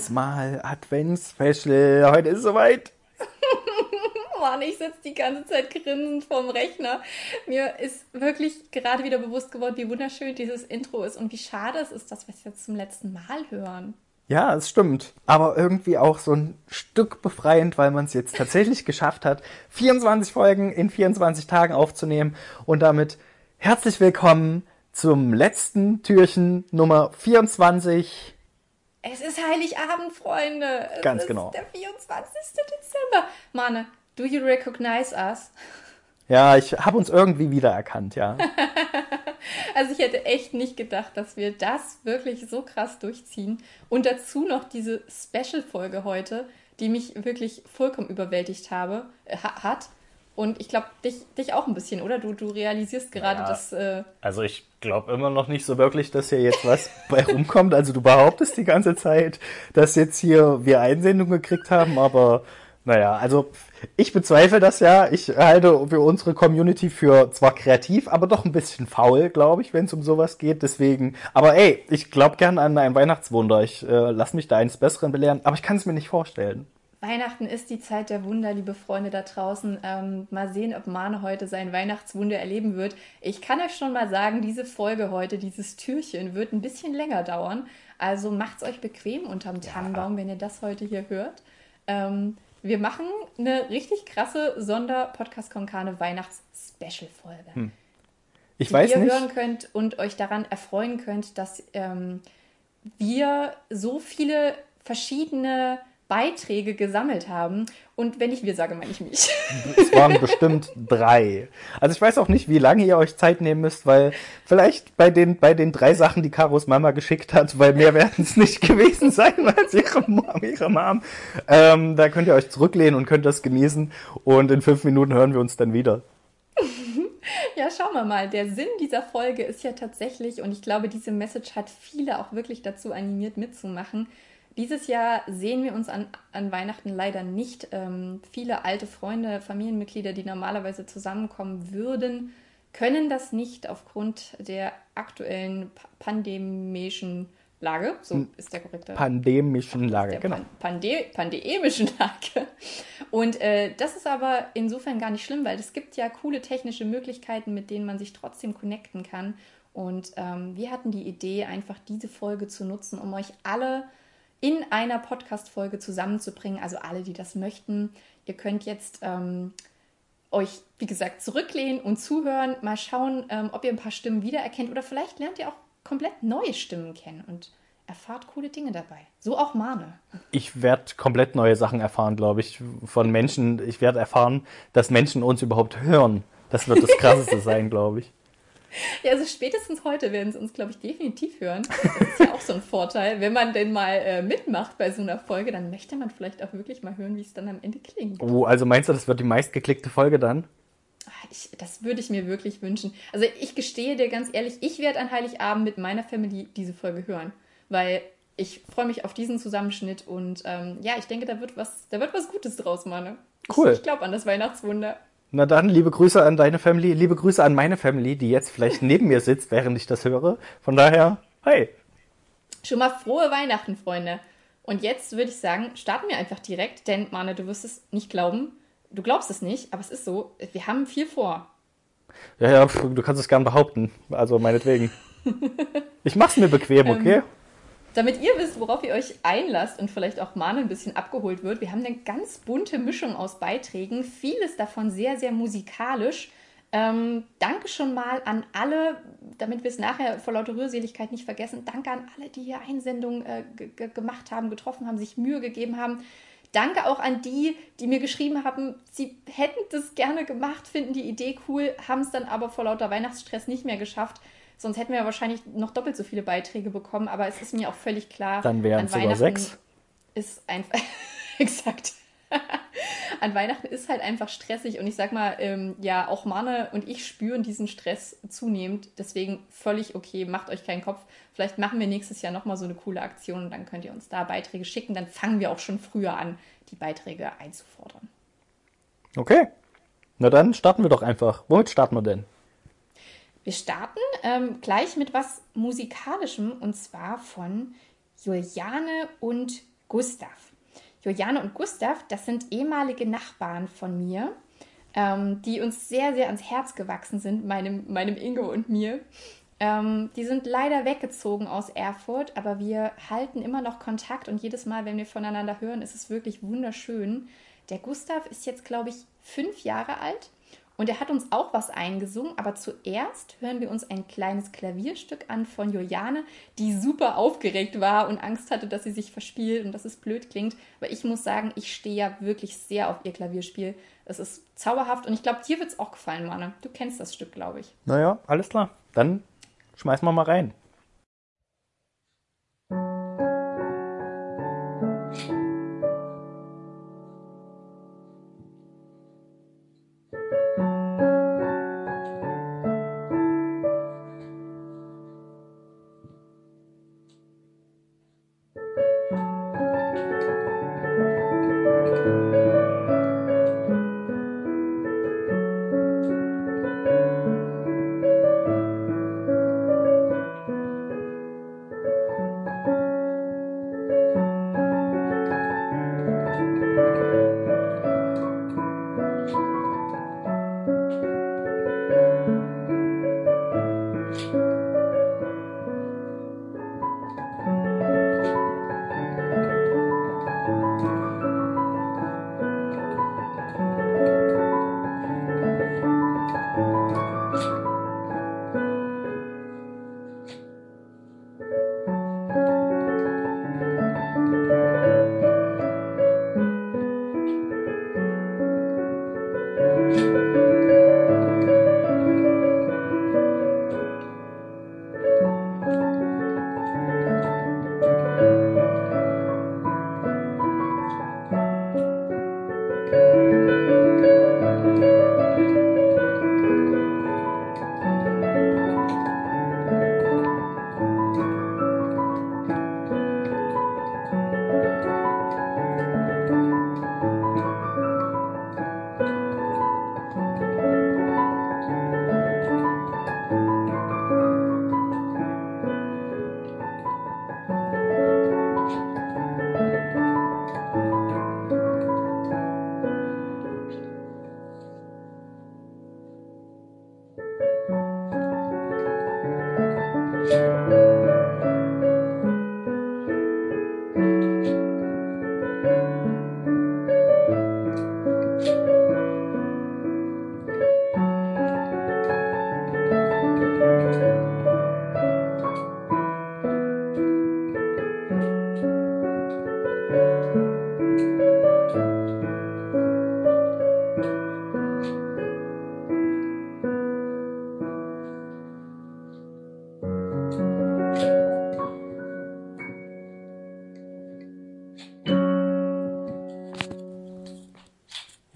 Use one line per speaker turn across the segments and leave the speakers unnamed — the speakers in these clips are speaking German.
Letztes Mal Advents-Special. Heute ist es soweit.
Mann, ich sitze die ganze Zeit grinsend vorm Rechner. Mir ist wirklich gerade wieder bewusst geworden, wie wunderschön dieses Intro ist und wie schade es ist, dass wir es jetzt zum letzten Mal hören.
Ja, es stimmt. Aber irgendwie auch so ein Stück befreiend, weil man es jetzt tatsächlich geschafft hat, 24 Folgen in 24 Tagen aufzunehmen. Und damit herzlich willkommen zum letzten Türchen Nummer 24.
Es ist Heiligabend, Freunde. Es
Ganz
ist
genau.
Der 24. Dezember. Mane, do you recognize us?
Ja, ich habe uns irgendwie wiedererkannt, ja.
Also ich hätte echt nicht gedacht, dass wir das wirklich so krass durchziehen. Und dazu noch diese Special-Folge heute, die mich wirklich vollkommen überwältigt habe, äh, ha- hat. Und ich glaube, dich, dich auch ein bisschen, oder? Du, du realisierst gerade,
Ja.
dass... Äh,
Also ich glaube immer noch nicht so wirklich, dass hier jetzt was bei rumkommt. Also du behauptest die ganze Zeit, dass jetzt hier wir Einsendungen gekriegt haben, aber naja, also ich bezweifle das ja. Ich halte für unsere Community für zwar kreativ, aber doch ein bisschen faul, glaube ich, wenn es um sowas geht. Deswegen, aber ey, ich glaube gern an ein Weihnachtswunder. Ich äh, lass mich da eines Besseren belehren, aber ich kann es mir nicht vorstellen.
Weihnachten ist die Zeit der Wunder, liebe Freunde da draußen. Ähm, mal sehen, ob Mane heute sein Weihnachtswunder erleben wird. Ich kann euch schon mal sagen, diese Folge heute, dieses Türchen, wird ein bisschen länger dauern. Also macht's euch bequem unterm Tannenbaum, wenn ihr das heute hier hört. Ähm, wir machen eine richtig krasse Sonder-Podcast-Konkane Weihnachts-Special-Folge
Hm. Ich
die
weiß
ihr
nicht.
hören könnt und euch daran erfreuen könnt, dass ähm, wir so viele verschiedene Beiträge gesammelt haben. Und wenn ich wir sage, meine ich mich.
Es waren bestimmt drei. Also ich weiß auch nicht, wie lange ihr euch Zeit nehmen müsst, weil vielleicht bei den, bei den drei Sachen, die Karos Mama geschickt hat, weil mehr werden es nicht gewesen sein als ihre Mom. Ihre Mom. Ähm, da könnt ihr euch zurücklehnen und könnt das genießen. Und in fünf Minuten hören wir uns dann wieder.
Ja, schauen wir mal. Der Sinn dieser Folge ist ja tatsächlich, und ich glaube, diese Message hat viele auch wirklich dazu animiert mitzumachen. Dieses Jahr sehen wir uns an, an Weihnachten leider nicht. Ähm, viele alte Freunde, Familienmitglieder, die normalerweise zusammenkommen würden, können das nicht aufgrund der aktuellen pa- pandemischen Lage. So ist der korrekte
Pandemischen Lage, genau.
Pan Pande pandemischen Lage. Und äh, das ist aber insofern gar nicht schlimm, weil es gibt ja coole technische Möglichkeiten, mit denen man sich trotzdem connecten kann. Und ähm, wir hatten die Idee, einfach diese Folge zu nutzen, um euch alle in einer Podcast-Folge zusammenzubringen. Also alle, die das möchten. Ihr könnt jetzt ähm, euch, wie gesagt, zurücklehnen und zuhören. Mal schauen, ähm, ob ihr ein paar Stimmen wiedererkennt oder vielleicht lernt ihr auch komplett neue Stimmen kennen und erfahrt coole Dinge dabei. So auch Mane.
Ich werde komplett neue Sachen erfahren, glaube ich, von Menschen. Ich werde erfahren, dass Menschen uns überhaupt hören. Das wird das Krasseste sein, glaube ich.
Ja, also spätestens heute werden sie uns, glaube ich, definitiv hören. Das ist ja auch so ein Vorteil. Wenn man denn mal äh, mitmacht bei so einer Folge, dann möchte man vielleicht auch wirklich mal hören, wie es dann am Ende klingt.
Oh, also meinst du, das wird die meistgeklickte Folge dann?
Ah, Ich, das würde ich mir wirklich wünschen. Also ich gestehe dir ganz ehrlich, ich werde an Heiligabend mit meiner Family diese Folge hören, weil ich freue mich auf diesen Zusammenschnitt und ähm, ja, ich denke, da wird was, da wird was Gutes draus, Manne. Ich,
Cool.
Ich glaube an das Weihnachtswunder.
Na dann, liebe Grüße an deine Family, liebe Grüße an meine Family, die jetzt vielleicht neben mir sitzt, während ich das höre. Von daher, hey.
Schon mal frohe Weihnachten, Freunde. Und jetzt würde ich sagen, starten wir einfach direkt, denn Mane, du wirst es nicht glauben. Du glaubst es nicht, aber es ist so. Wir haben viel vor.
Ja, ja, du kannst es gern behaupten. Also meinetwegen. Ich mach's mir bequem, okay?
Damit ihr wisst, worauf ihr euch einlasst und vielleicht auch Mane ein bisschen abgeholt wird, wir haben eine ganz bunte Mischung aus Beiträgen, vieles davon sehr, sehr musikalisch. Ähm, danke schon mal an alle, damit wir es nachher vor lauter Rührseligkeit nicht vergessen. Danke an alle, die hier Einsendungen äh, gemacht haben, getroffen haben, sich Mühe gegeben haben. Danke auch an die, die mir geschrieben haben, sie hätten das gerne gemacht, finden die Idee cool, haben es dann aber vor lauter Weihnachtsstress nicht mehr geschafft. Sonst hätten wir wahrscheinlich noch doppelt so viele Beiträge bekommen, aber es ist mir auch völlig klar.
Dann wären es sogar sechs.
Ist einfach. exakt. an Weihnachten ist halt einfach stressig und ich sag mal, ähm, ja, auch Mane und ich spüren diesen Stress zunehmend. Deswegen völlig okay, macht euch keinen Kopf. Vielleicht machen wir nächstes Jahr nochmal so eine coole Aktion und dann könnt ihr uns da Beiträge schicken. Dann fangen wir auch schon früher an, die Beiträge einzufordern.
Okay. Na dann starten wir doch einfach. Womit starten wir denn?
Wir starten ähm, gleich mit was Musikalischem und zwar von Juliane und Gustav. Juliane und Gustav, das sind ehemalige Nachbarn von mir, ähm, die uns sehr, sehr ans Herz gewachsen sind, meinem, meinem Ingo und mir. Ähm, die sind leider weggezogen aus Erfurt, aber wir halten immer noch Kontakt und jedes Mal, wenn wir voneinander hören, ist es wirklich wunderschön. Der Gustav ist jetzt, glaube ich, fünf Jahre alt und er hat uns auch was eingesungen, aber zuerst hören wir uns ein kleines Klavierstück an von Juliane, die super aufgeregt war und Angst hatte, dass sie sich verspielt und dass es blöd klingt. Aber ich muss sagen, ich stehe ja wirklich sehr auf ihr Klavierspiel. Es ist zauberhaft und ich glaube, dir wird es auch gefallen, Manne. Du kennst das Stück, glaube ich.
Naja, alles klar. Dann schmeißen wir mal rein.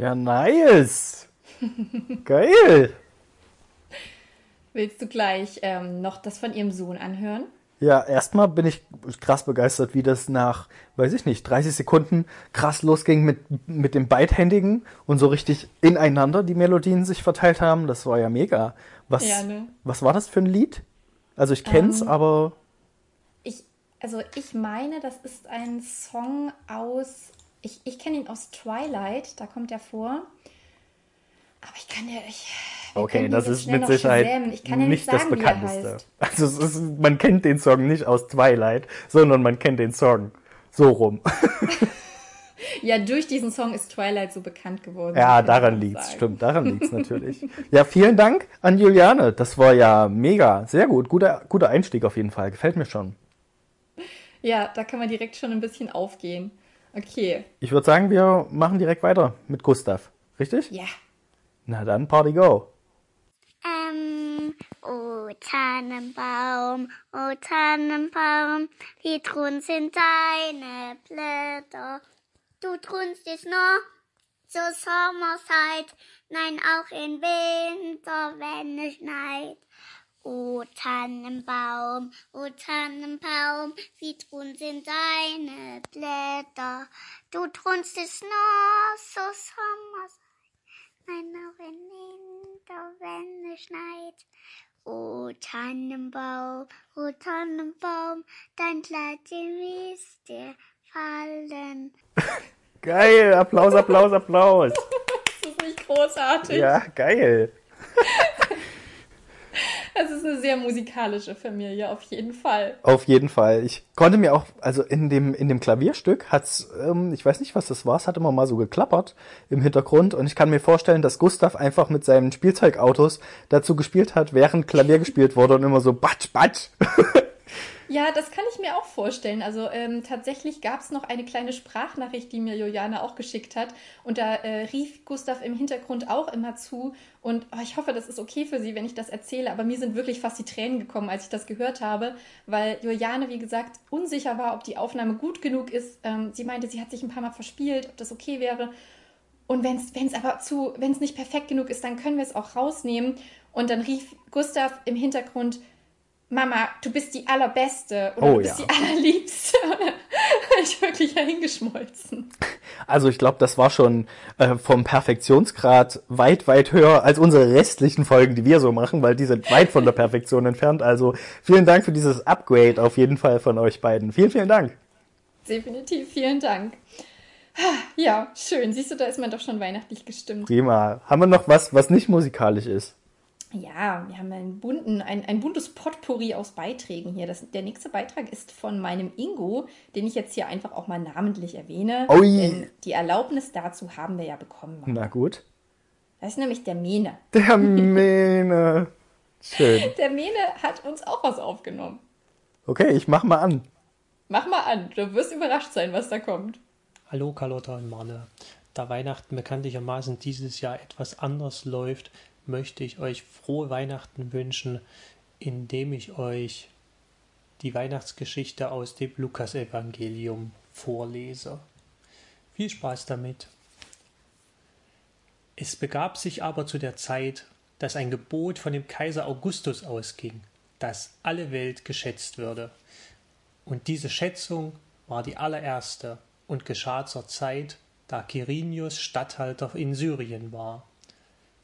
Ja, nice. Geil.
Willst du gleich ähm, noch das von ihrem Sohn anhören?
Ja, erstmal bin ich krass begeistert, wie das nach, weiß ich nicht, 30 Sekunden krass losging mit, mit dem Beidhändigen und so richtig ineinander die Melodien sich verteilt haben. Das war ja mega. Was,
Ja, ne?
was war das für ein Lied? Also ich kenn's,
Ähm,
aber
Ich, also ich meine, das ist ein Song aus, ich, ich kenne ihn aus Twilight, da kommt er vor. Aber ich kann ja. Ich,
Okay, das ist mit Sicherheit nicht das
sagen, er
bekannteste. Also ist, man kennt den Song nicht aus Twilight, sondern man kennt den Song so rum.
Ja, durch diesen Song ist Twilight so bekannt geworden.
Ja, daran
man
liegt's,
sagen.
stimmt, daran liegt's natürlich. Ja, vielen Dank an Juliane. Das war ja mega, sehr gut, guter, guter Einstieg auf jeden Fall. Gefällt mir schon.
Ja, da kann man direkt schon ein bisschen aufgehen. Okay,
Ich würde sagen, wir machen direkt weiter mit Gustav. Richtig?
ja.
Na dann, Party go.
Ähm, oh Tannenbaum, oh Tannenbaum, wie grün sind deine Blätter. Du trunst es nur zur Sommerzeit, nein auch im Winter, wenn es schneit. O Tannenbaum, o Tannenbaum, wie grün sind deine Blätter. Du trunst es nur zur Sommerzeit. Nein, auch im Winter, wenn es schneit. O Tannenbaum, o Tannenbaum, dein Kleid ist dir fallen.
Geil, Applaus, Applaus, Applaus.
Das ist nicht großartig.
Ja, geil.
Es ist eine sehr musikalische Familie, auf jeden Fall.
Auf jeden Fall. Ich konnte mir auch, also in dem, in dem Klavierstück hat's, ähm, ich weiß nicht, was das war, es hat immer mal so geklappert im Hintergrund und ich kann mir vorstellen, dass Gustav einfach mit seinen Spielzeugautos dazu gespielt hat, während Klavier gespielt wurde und immer so batsch, batsch.
Ja, das kann ich mir auch vorstellen. Also ähm, tatsächlich gab es noch eine kleine Sprachnachricht, die mir Juliane auch geschickt hat. Und da äh, rief Gustav im Hintergrund auch immer zu. Und oh, ich hoffe, das ist okay für Sie, wenn ich das erzähle. Aber mir sind wirklich fast die Tränen gekommen, als ich das gehört habe, weil Juliane, wie gesagt, unsicher war, ob die Aufnahme gut genug ist. Ähm, sie meinte, sie hat sich ein paar Mal verspielt, ob das okay wäre. Und wenn es aber zu, wenn es nicht perfekt genug ist, dann können wir es auch rausnehmen. Und dann rief Gustav im Hintergrund, Mama, du bist die allerbeste oder
Oh,
du bist
ja.
die allerliebste. Ich wirklich hingeschmolzen.
Also ich glaube, das war schon äh, vom Perfektionsgrad weit, weit höher als unsere restlichen Folgen, die wir so machen, weil die sind weit von der Perfektion entfernt. Also vielen Dank für dieses Upgrade auf jeden Fall von euch beiden. Vielen, vielen Dank.
Definitiv, vielen Dank. Ja, schön. Siehst du, da ist man doch schon weihnachtlich gestimmt.
Prima. Haben wir noch was, was nicht musikalisch ist?
Ja, wir haben einen bunten, ein, ein buntes Potpourri aus Beiträgen hier. Das, der nächste Beitrag ist von meinem Ingo, den ich jetzt hier einfach auch mal namentlich erwähne.
Ui.
Denn die Erlaubnis dazu haben wir ja bekommen.
Na gut.
Das ist nämlich der Mene.
Der Mene. Schön.
Der Mene hat uns auch was aufgenommen.
Okay, ich mach mal an.
Mach mal an, du wirst überrascht sein, was da kommt.
Hallo Carlotta und Marne. Da Weihnachten bekanntlichermaßen dieses Jahr etwas anders läuft, möchte ich euch frohe Weihnachten wünschen, indem ich euch die Weihnachtsgeschichte aus dem Lukasevangelium vorlese. Viel Spaß damit. Es begab sich aber zu der Zeit, dass ein Gebot von dem Kaiser Augustus ausging, dass alle Welt geschätzt würde. Und diese Schätzung war die allererste und geschah zur Zeit, da Quirinius Statthalter in Syrien war.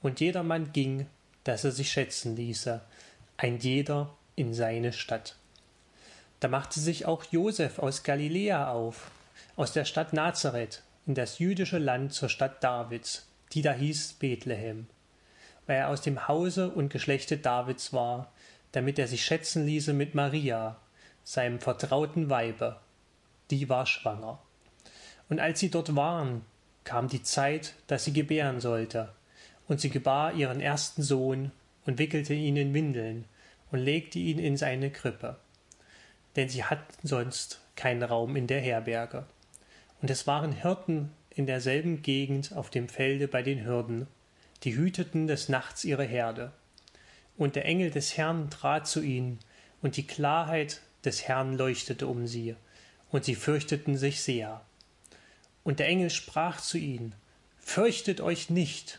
Und jedermann ging, dass er sich schätzen ließe, ein jeder in seine Stadt. Da machte sich auch Josef aus Galiläa auf, aus der Stadt Nazareth, in das jüdische Land zur Stadt Davids, die da hieß Bethlehem, weil er aus dem Hause und Geschlechte Davids war, damit er sich schätzen ließe mit Maria, seinem vertrauten Weibe, die war schwanger. Und als sie dort waren, kam die Zeit, dass sie gebären sollte, und sie gebar ihren ersten Sohn und wickelte ihn in Windeln und legte ihn in seine Krippe, denn sie hatten sonst keinen Raum in der Herberge. Und es waren Hirten in derselben Gegend auf dem Felde bei den Hürden, die hüteten des Nachts ihre Herde. Und der Engel des Herrn trat zu ihnen, und die Klarheit des Herrn leuchtete um sie, und sie fürchteten sich sehr. Und der Engel sprach zu ihnen, Fürchtet euch nicht,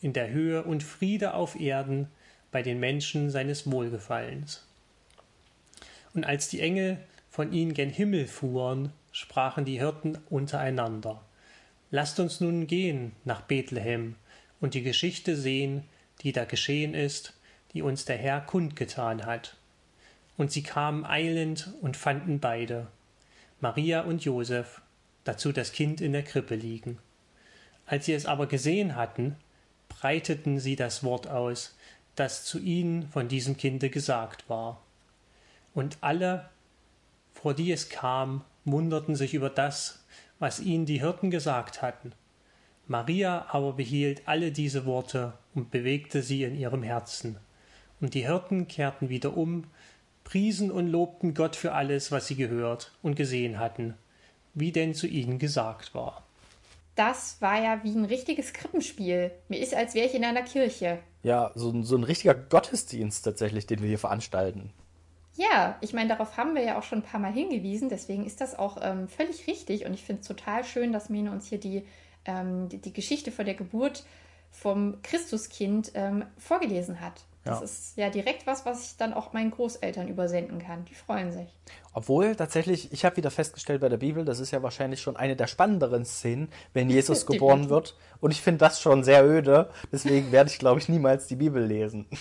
in der Höhe und Friede auf Erden bei den Menschen seines Wohlgefallens. Und als die Engel von ihnen gen Himmel fuhren, sprachen die Hirten untereinander. Lasst uns nun gehen nach Bethlehem und die Geschichte sehen, die da geschehen ist, die uns der Herr kundgetan hat. Und sie kamen eilend und fanden beide, Maria und Josef, dazu das Kind in der Krippe liegen. Als sie es aber gesehen hatten, breiteten sie das Wort aus, das zu ihnen von diesem Kinde gesagt war. Und alle, vor die es kam, wunderten sich über das, was ihnen die Hirten gesagt hatten. Maria aber behielt alle diese Worte und bewegte sie in ihrem Herzen. Und die Hirten kehrten wieder um, priesen und lobten Gott für alles, was sie gehört und gesehen hatten, wie denn zu ihnen gesagt war.
Das war ja wie ein richtiges Krippenspiel. Mir ist, als wäre ich in einer Kirche.
Ja, so, ein- so ein richtiger Gottesdienst tatsächlich, den wir hier veranstalten.
Ja, ich meine, darauf haben wir ja auch schon ein paar Mal hingewiesen, deswegen ist das auch ähm, völlig richtig und ich finde es total schön, dass Mene uns hier die, ähm, die, die Geschichte von der Geburt vom Christuskind ähm, vorgelesen hat. Das
Ja.
ist ja direkt was, was ich dann auch meinen Großeltern übersenden kann. Die freuen sich.
Obwohl tatsächlich, ich habe wieder festgestellt bei der Bibel, das ist ja wahrscheinlich schon eine der spannenderen Szenen, wenn Jesus geboren wird. Und ich finde das schon sehr öde. Deswegen werde ich, glaube ich, niemals die Bibel lesen.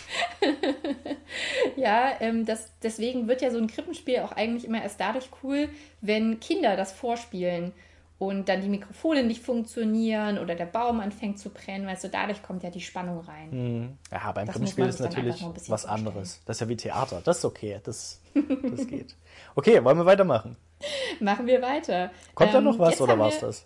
Ja, ähm, das, deswegen wird ja so ein Krippenspiel auch eigentlich immer erst dadurch cool, wenn Kinder das vorspielen und dann die Mikrofone nicht funktionieren oder der Baum anfängt zu brennen. Weißt du, dadurch kommt ja die Spannung rein.
Ja, beim
Das muss
ist natürlich was
vorstellen.
anderes. Das ist ja wie Theater. Das ist okay. Das, das geht. Okay, wollen wir weitermachen?
Machen wir weiter.
Kommt da
Ähm,
noch was
jetzt
oder war's
wir-
das?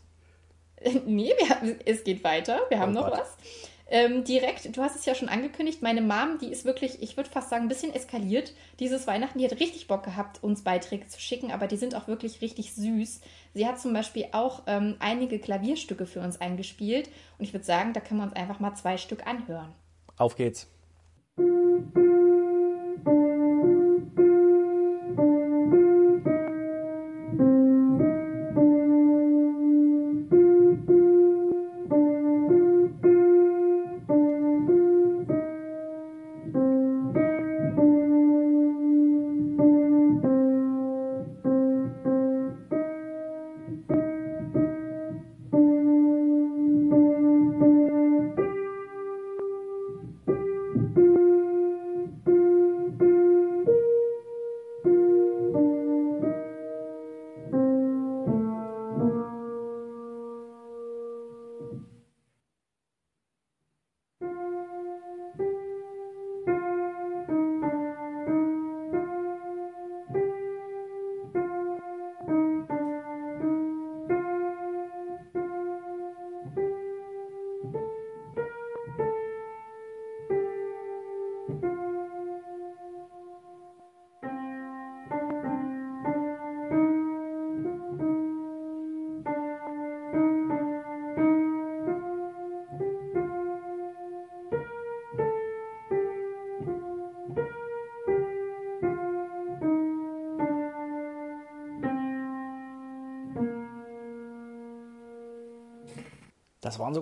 Nee, wir haben, es geht weiter. Wir haben
Oh
noch
Gott.
was. Ähm, direkt, du hast es ja schon angekündigt, meine Mom, die ist wirklich, ich würde fast sagen, ein bisschen eskaliert. Dieses Weihnachten, die hat richtig Bock gehabt, uns Beiträge zu schicken, aber die sind auch wirklich richtig süß. Sie hat zum Beispiel auch ähm, einige Klavierstücke für uns eingespielt und ich würde sagen, da können wir uns einfach mal zwei Stück anhören.
Auf geht's. Das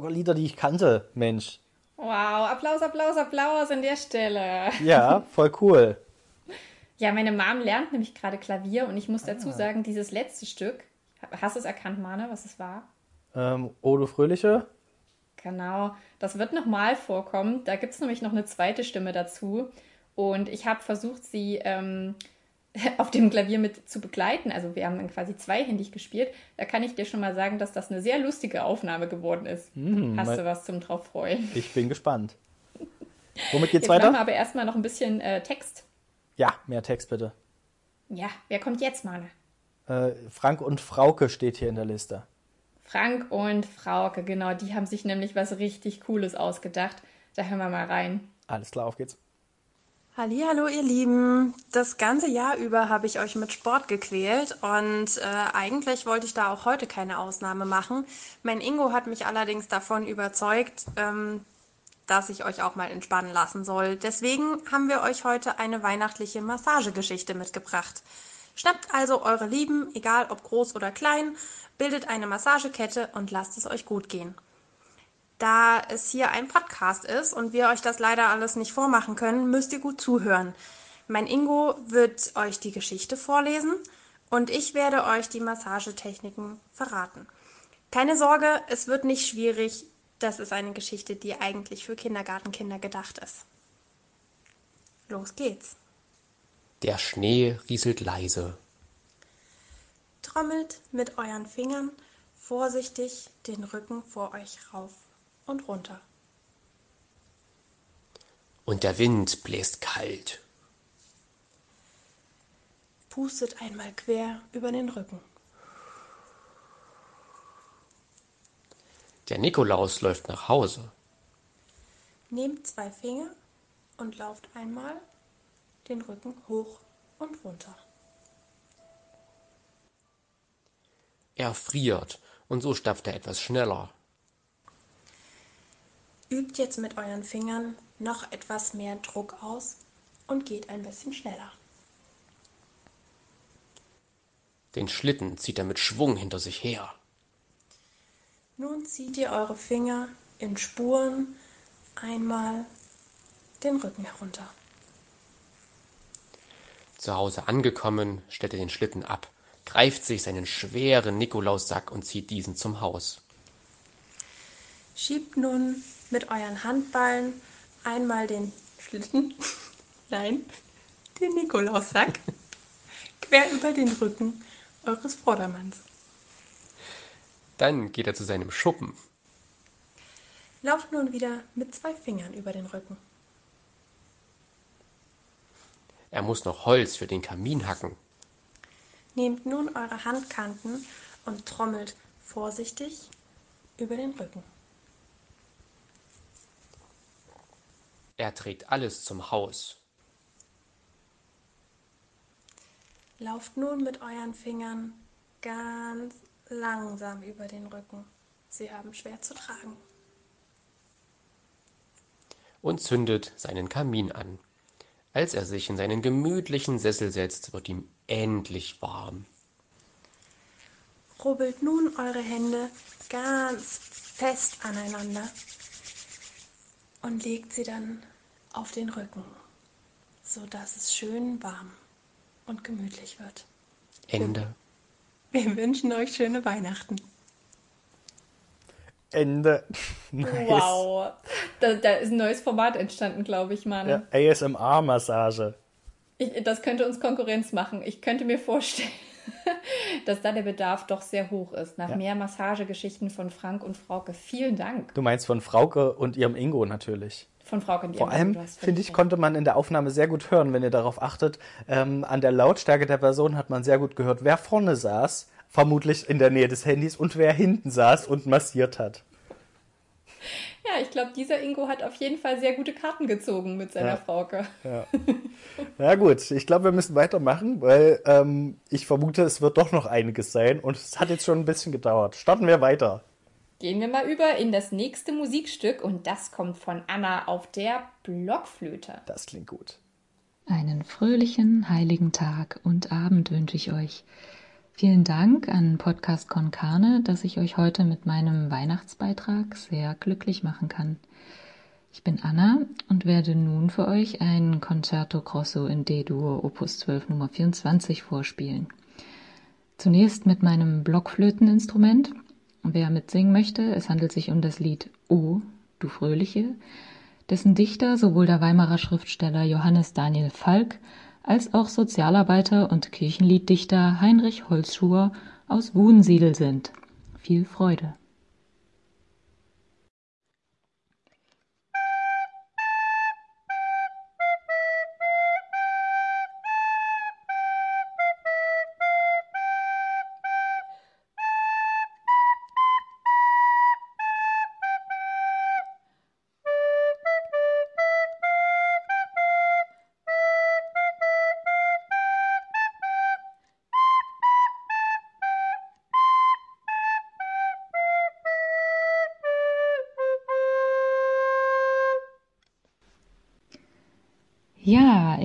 sogar Lieder, die ich kannte, Mensch.
Wow, Applaus, Applaus, Applaus an der Stelle.
Ja, voll cool.
Ja, meine Mom lernt nämlich gerade Klavier und ich muss
Ah.
dazu sagen, dieses letzte Stück, hast du es erkannt, Mane, was es war?
Ähm, Odo Fröhliche?
Genau, das wird nochmal vorkommen. Da gibt es nämlich noch eine zweite Stimme dazu. Und ich habe versucht, sie ähm, auf dem Klavier mit zu begleiten. Also wir haben dann quasi zweihändig gespielt. Da kann ich dir schon mal sagen, dass das eine sehr lustige Aufnahme geworden ist. Hast
Hm, mein-
du was zum drauf freuen?
Ich bin gespannt. Womit geht's
Jetzt machen wir
weiter?
aber erstmal noch ein bisschen äh, Text.
Ja, mehr Text bitte.
Ja, wer kommt jetzt, Mane?
Äh, Frank und Frauke steht hier in der Liste.
Frank und Frauke, genau, die haben sich nämlich was richtig Cooles ausgedacht. Da hören wir mal rein.
Alles klar, auf geht's.
Hallo, ihr Lieben. Das ganze Jahr über habe ich euch mit Sport gequält und äh, eigentlich wollte ich da auch heute keine Ausnahme machen. Mein Ingo hat mich allerdings davon überzeugt, ähm, dass ich euch auch mal entspannen lassen soll. Deswegen haben wir euch heute eine weihnachtliche Massagegeschichte mitgebracht. Schnappt also eure Lieben, egal ob groß oder klein, bildet eine Massagekette und lasst es euch gut gehen. Da es hier ein Podcast ist und wir euch das leider alles nicht vormachen können, müsst ihr gut zuhören. Mein Ingo wird euch die Geschichte vorlesen und ich werde euch die Massagetechniken verraten. Keine Sorge, es wird nicht schwierig. Das ist eine Geschichte, die eigentlich für Kindergartenkinder gedacht ist. Los geht's.
Der Schnee rieselt leise.
Trommelt mit euren Fingern vorsichtig den Rücken vor euch rauf und runter.
Und der Wind bläst kalt.
Pustet einmal quer über den Rücken.
Der Nikolaus läuft nach Hause.
Nehmt zwei Finger und lauft einmal den Rücken hoch und runter.
Er friert und so stapft er etwas schneller.
Übt jetzt mit euren Fingern noch etwas mehr Druck aus und geht ein bisschen schneller.
Den Schlitten zieht er mit Schwung hinter sich her.
Nun zieht ihr eure Finger in Spuren einmal den Rücken herunter.
Zu Hause angekommen, stellt er den Schlitten ab, greift sich seinen schweren Nikolaussack und zieht diesen zum Haus.
Schiebt nun mit euren Handballen einmal den Schlitten, nein, den Nikolaussack quer über den Rücken eures Vordermanns.
Dann geht er zu seinem Schuppen.
Lauft nun wieder mit zwei Fingern über den Rücken.
Er muss noch Holz für den Kamin hacken.
Nehmt nun eure Handkanten und trommelt vorsichtig über den Rücken.
Er trägt alles zum Haus.
Lauft nun mit euren Fingern ganz langsam über den Rücken. Sie haben schwer zu tragen.
und zündet seinen Kamin an. Als er sich in seinen gemütlichen Sessel setzt, wird ihm endlich warm.
Rubbelt nun eure Hände ganz fest aneinander und legt sie dann auf den Rücken, sodass es schön warm und gemütlich wird.
Ende.
Wir wünschen euch schöne Weihnachten.
Ende. Nice.
Wow. Da, da ist ein neues Format entstanden, glaube ich, Mann.
Ja, ASMR-Massage.
Das könnte uns Konkurrenz machen. Ich könnte mir vorstellen, dass da der Bedarf doch sehr hoch ist. Nach
Ja.
mehr Massagegeschichten von Frank und Frauke. Vielen Dank.
Du meinst von Frauke und ihrem Ingo natürlich.
Von Frauke und
Vor
ihrem
allem,
Du hast völlig
finde ich, konnte man in der Aufnahme sehr gut hören, wenn ihr darauf achtet. Ähm, an der Lautstärke der Person hat man sehr gut gehört, wer vorne saß, vermutlich in der Nähe des Handys, und wer hinten saß und massiert hat.
Ja, ich glaube, dieser Ingo hat auf jeden Fall sehr gute Karten gezogen mit seiner
Ja.
Frauke.
Na gut, ich glaube, wir müssen weitermachen, weil ähm, ich vermute, es wird doch noch einiges sein und es hat jetzt schon ein bisschen gedauert. Starten wir weiter.
Gehen wir mal über in das nächste Musikstück und das kommt von Anna auf der Blockflöte.
Das klingt gut.
Einen fröhlichen, heiligen Tag und Abend wünsche ich euch. Vielen Dank an Podcast Con Carne, dass ich euch heute mit meinem Weihnachtsbeitrag sehr glücklich machen kann. Ich bin Anna und werde nun für euch ein Concerto Grosso in D-Dur Opus 12 Nummer 24 vorspielen. Zunächst mit meinem Blockflöteninstrument. Wer mitsingen möchte, es handelt sich um das Lied O, du Fröhliche, dessen Dichter sowohl der Weimarer Schriftsteller Johannes Daniel Falk als auch Sozialarbeiter und Kirchenlieddichter Heinrich Holzschuher aus Wunsiedel sind. Viel Freude.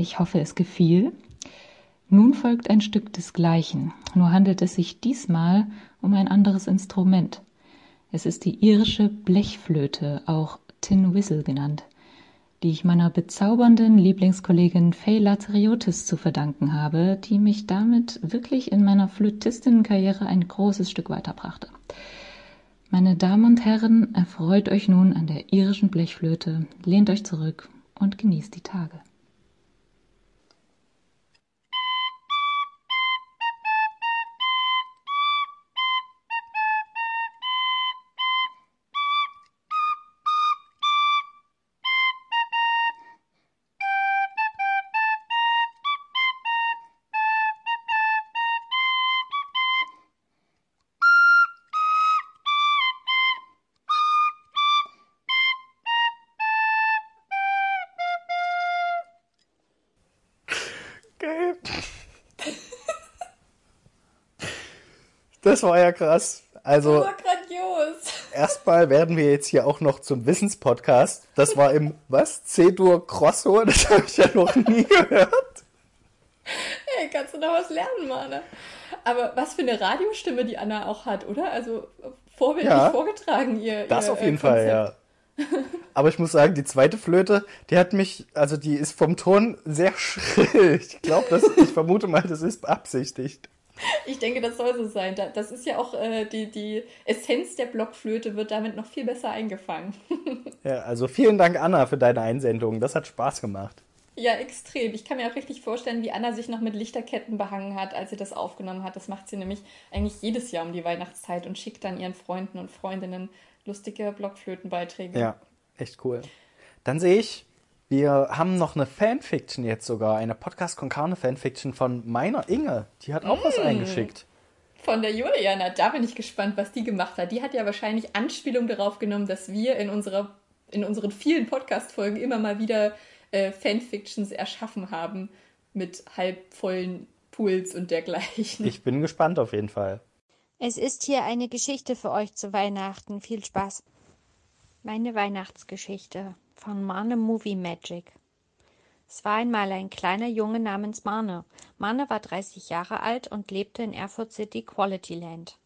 Ich hoffe, es gefiel. Nun folgt ein Stück desgleichen, nur handelt es sich diesmal um ein anderes Instrument. Es ist die irische Blechflöte, auch Tin Whistle genannt, die ich meiner bezaubernden Lieblingskollegin Faye Lateriotis zu verdanken habe, die mich damit wirklich in meiner Flötistinnenkarriere ein großes Stück weiterbrachte. Meine Damen und Herren, erfreut euch nun an der irischen Blechflöte, lehnt euch zurück und genießt die Tage.
Das war ja krass. Also
Das war grandios.
erstmal werden wir jetzt hier auch noch zum Wissenspodcast. Das war im was? C-Dur Crosso? Das habe ich ja noch nie gehört.
Hey, kannst du noch was lernen, Mana? Aber was für eine Radiostimme die Anna auch hat, oder? Also vorbildlich
Ja.
vorgetragen, ihr.
Das
ihr,
auf
äh,
jeden Fall,
Konzept.
ja. Aber ich muss sagen, die zweite Flöte, die hat mich, also die ist vom Ton sehr schrill. Ich glaube, das, ich vermute mal, das ist beabsichtigt.
Ich denke, das soll so sein. Da- Das ist ja auch äh, die, die Essenz der Blockflöte wird damit noch viel besser eingefangen.
Ja, also vielen Dank, Anna, für deine Einsendung. Das hat Spaß gemacht.
Ja, extrem. Ich kann mir auch richtig vorstellen, wie Anna sich noch mit Lichterketten behangen hat, als sie das aufgenommen hat. Das macht sie nämlich eigentlich jedes Jahr um die Weihnachtszeit und schickt dann ihren Freunden und Freundinnen lustige Blockflötenbeiträge.
Ja, echt cool. Dann sehe ich, wir haben noch eine Fanfiction jetzt sogar, eine Podcast Konkane Fanfiction von meiner Inge. Die hat auch was eingeschickt.
Von der Juliana, da bin ich gespannt, was die gemacht hat. Die hat ja wahrscheinlich Anspielung darauf genommen, dass wir in, unserer, in unseren vielen Podcast-Folgen immer mal wieder äh, Fanfictions erschaffen haben mit halbvollen Pools und dergleichen.
Ich bin gespannt auf jeden Fall.
Es ist hier eine Geschichte für euch zu Weihnachten. Viel Spaß. Meine Weihnachtsgeschichte von Marne Movie Magic. Es war einmal ein kleiner Junge namens Marne. Marne war 30 Jahre alt und lebte in Erfurt City Quality Land.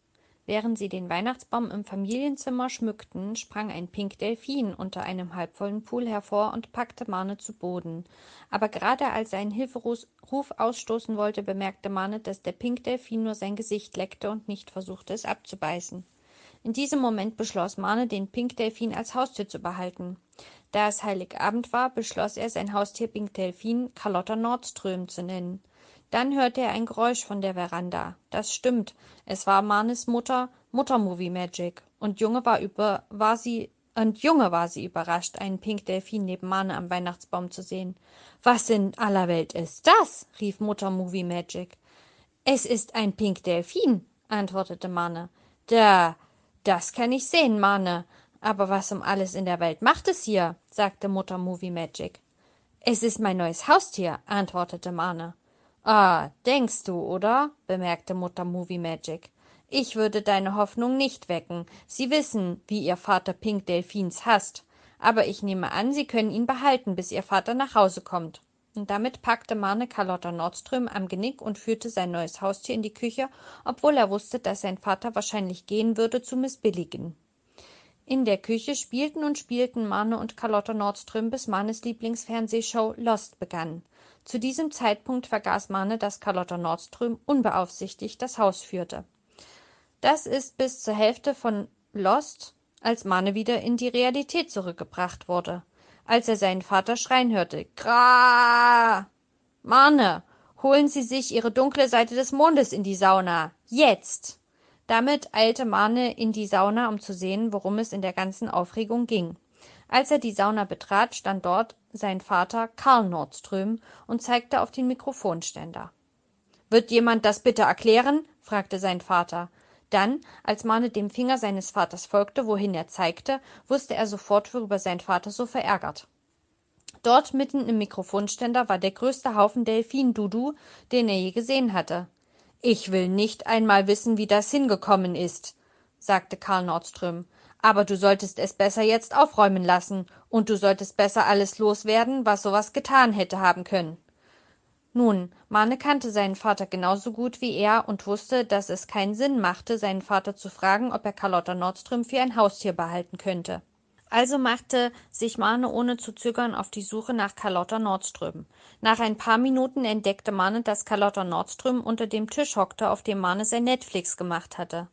Während sie den Weihnachtsbaum im Familienzimmer schmückten, sprang ein Pink Delfin unter einem halbvollen Pool hervor und packte Marne zu Boden. Aber gerade als er einen Hilferuf ausstoßen wollte, bemerkte Marne, dass der Pink Delfin nur sein Gesicht leckte und nicht versuchte, es abzubeißen. In diesem Moment beschloss Marne, den Pink Delfin als Haustier zu behalten. Da es Heiligabend war, beschloss er, sein Haustier Pink Delfin Carlotta Nordström zu nennen. Dann hörte er ein Geräusch von der Veranda. Das stimmt. Es war Marnes Mutter, Mutter Movie Magic. Und Junge war über, war sie, und Junge war sie überrascht, einen Pink Delfin neben Marne am Weihnachtsbaum zu sehen. Was in aller Welt ist das? rief Mutter Movie Magic. Es ist ein Pink Delfin, antwortete Marne. Da, das kann ich sehen, Marne. Aber was um alles in der Welt macht es hier? sagte Mutter Movie Magic. Es ist mein neues Haustier, antwortete Marne. Ah, denkst du, oder? bemerkte Mutter Movie Magic. Ich würde deine Hoffnung nicht wecken. Sie wissen, wie ihr Vater Pink Delfins hasst. Aber ich nehme an, Sie können ihn behalten, bis Ihr Vater nach Hause kommt. Damit packte Marne Carlotta Nordström am Genick und führte sein neues Haustier in die Küche, obwohl er wusste, dass sein Vater wahrscheinlich gehen würde zu missbilligen. In der Küche spielten und spielten Marne und Carlotta Nordström, bis Marnes Lieblingsfernsehshow Lost begann. Zu diesem Zeitpunkt vergaß Marne, dass Carlotta Nordström unbeaufsichtigt das Haus führte. Das ist bis zur Hälfte von Lost, als Marne wieder in die Realität zurückgebracht wurde. Als er seinen Vater schreien hörte. Gra! Marne, holen Sie sich Ihre dunkle Seite des Mondes in die Sauna. Jetzt! Damit eilte Marne in die Sauna, um zu sehen, worum es in der ganzen Aufregung ging. Als er die Sauna betrat, stand dort sein Vater Karl Nordström und zeigte auf den Mikrofonständer. Wird jemand das bitte erklären? fragte sein Vater. Dann, als Marne dem Finger seines Vaters folgte, wohin er zeigte, wusste er sofort, worüber sein Vater so verärgert. Dort mitten im Mikrofonständer war der größte Haufen Delfin-Dudu, den er je gesehen hatte. Ich will nicht einmal wissen, wie das hingekommen ist, sagte Karl Nordström. Aber du solltest es besser jetzt aufräumen lassen, und du solltest besser alles loswerden, was sowas getan hätte haben können. Nun, Mane kannte seinen Vater genauso gut wie er und wusste, dass es keinen Sinn machte, seinen Vater zu fragen, ob er Carlotta Nordström für ein Haustier behalten könnte. Also machte sich Mane ohne zu zögern auf die Suche nach Carlotta Nordström. Nach ein paar Minuten entdeckte Mane, dass Carlotta Nordström unter dem Tisch hockte, auf dem Mane sein Netflix gemacht hatte.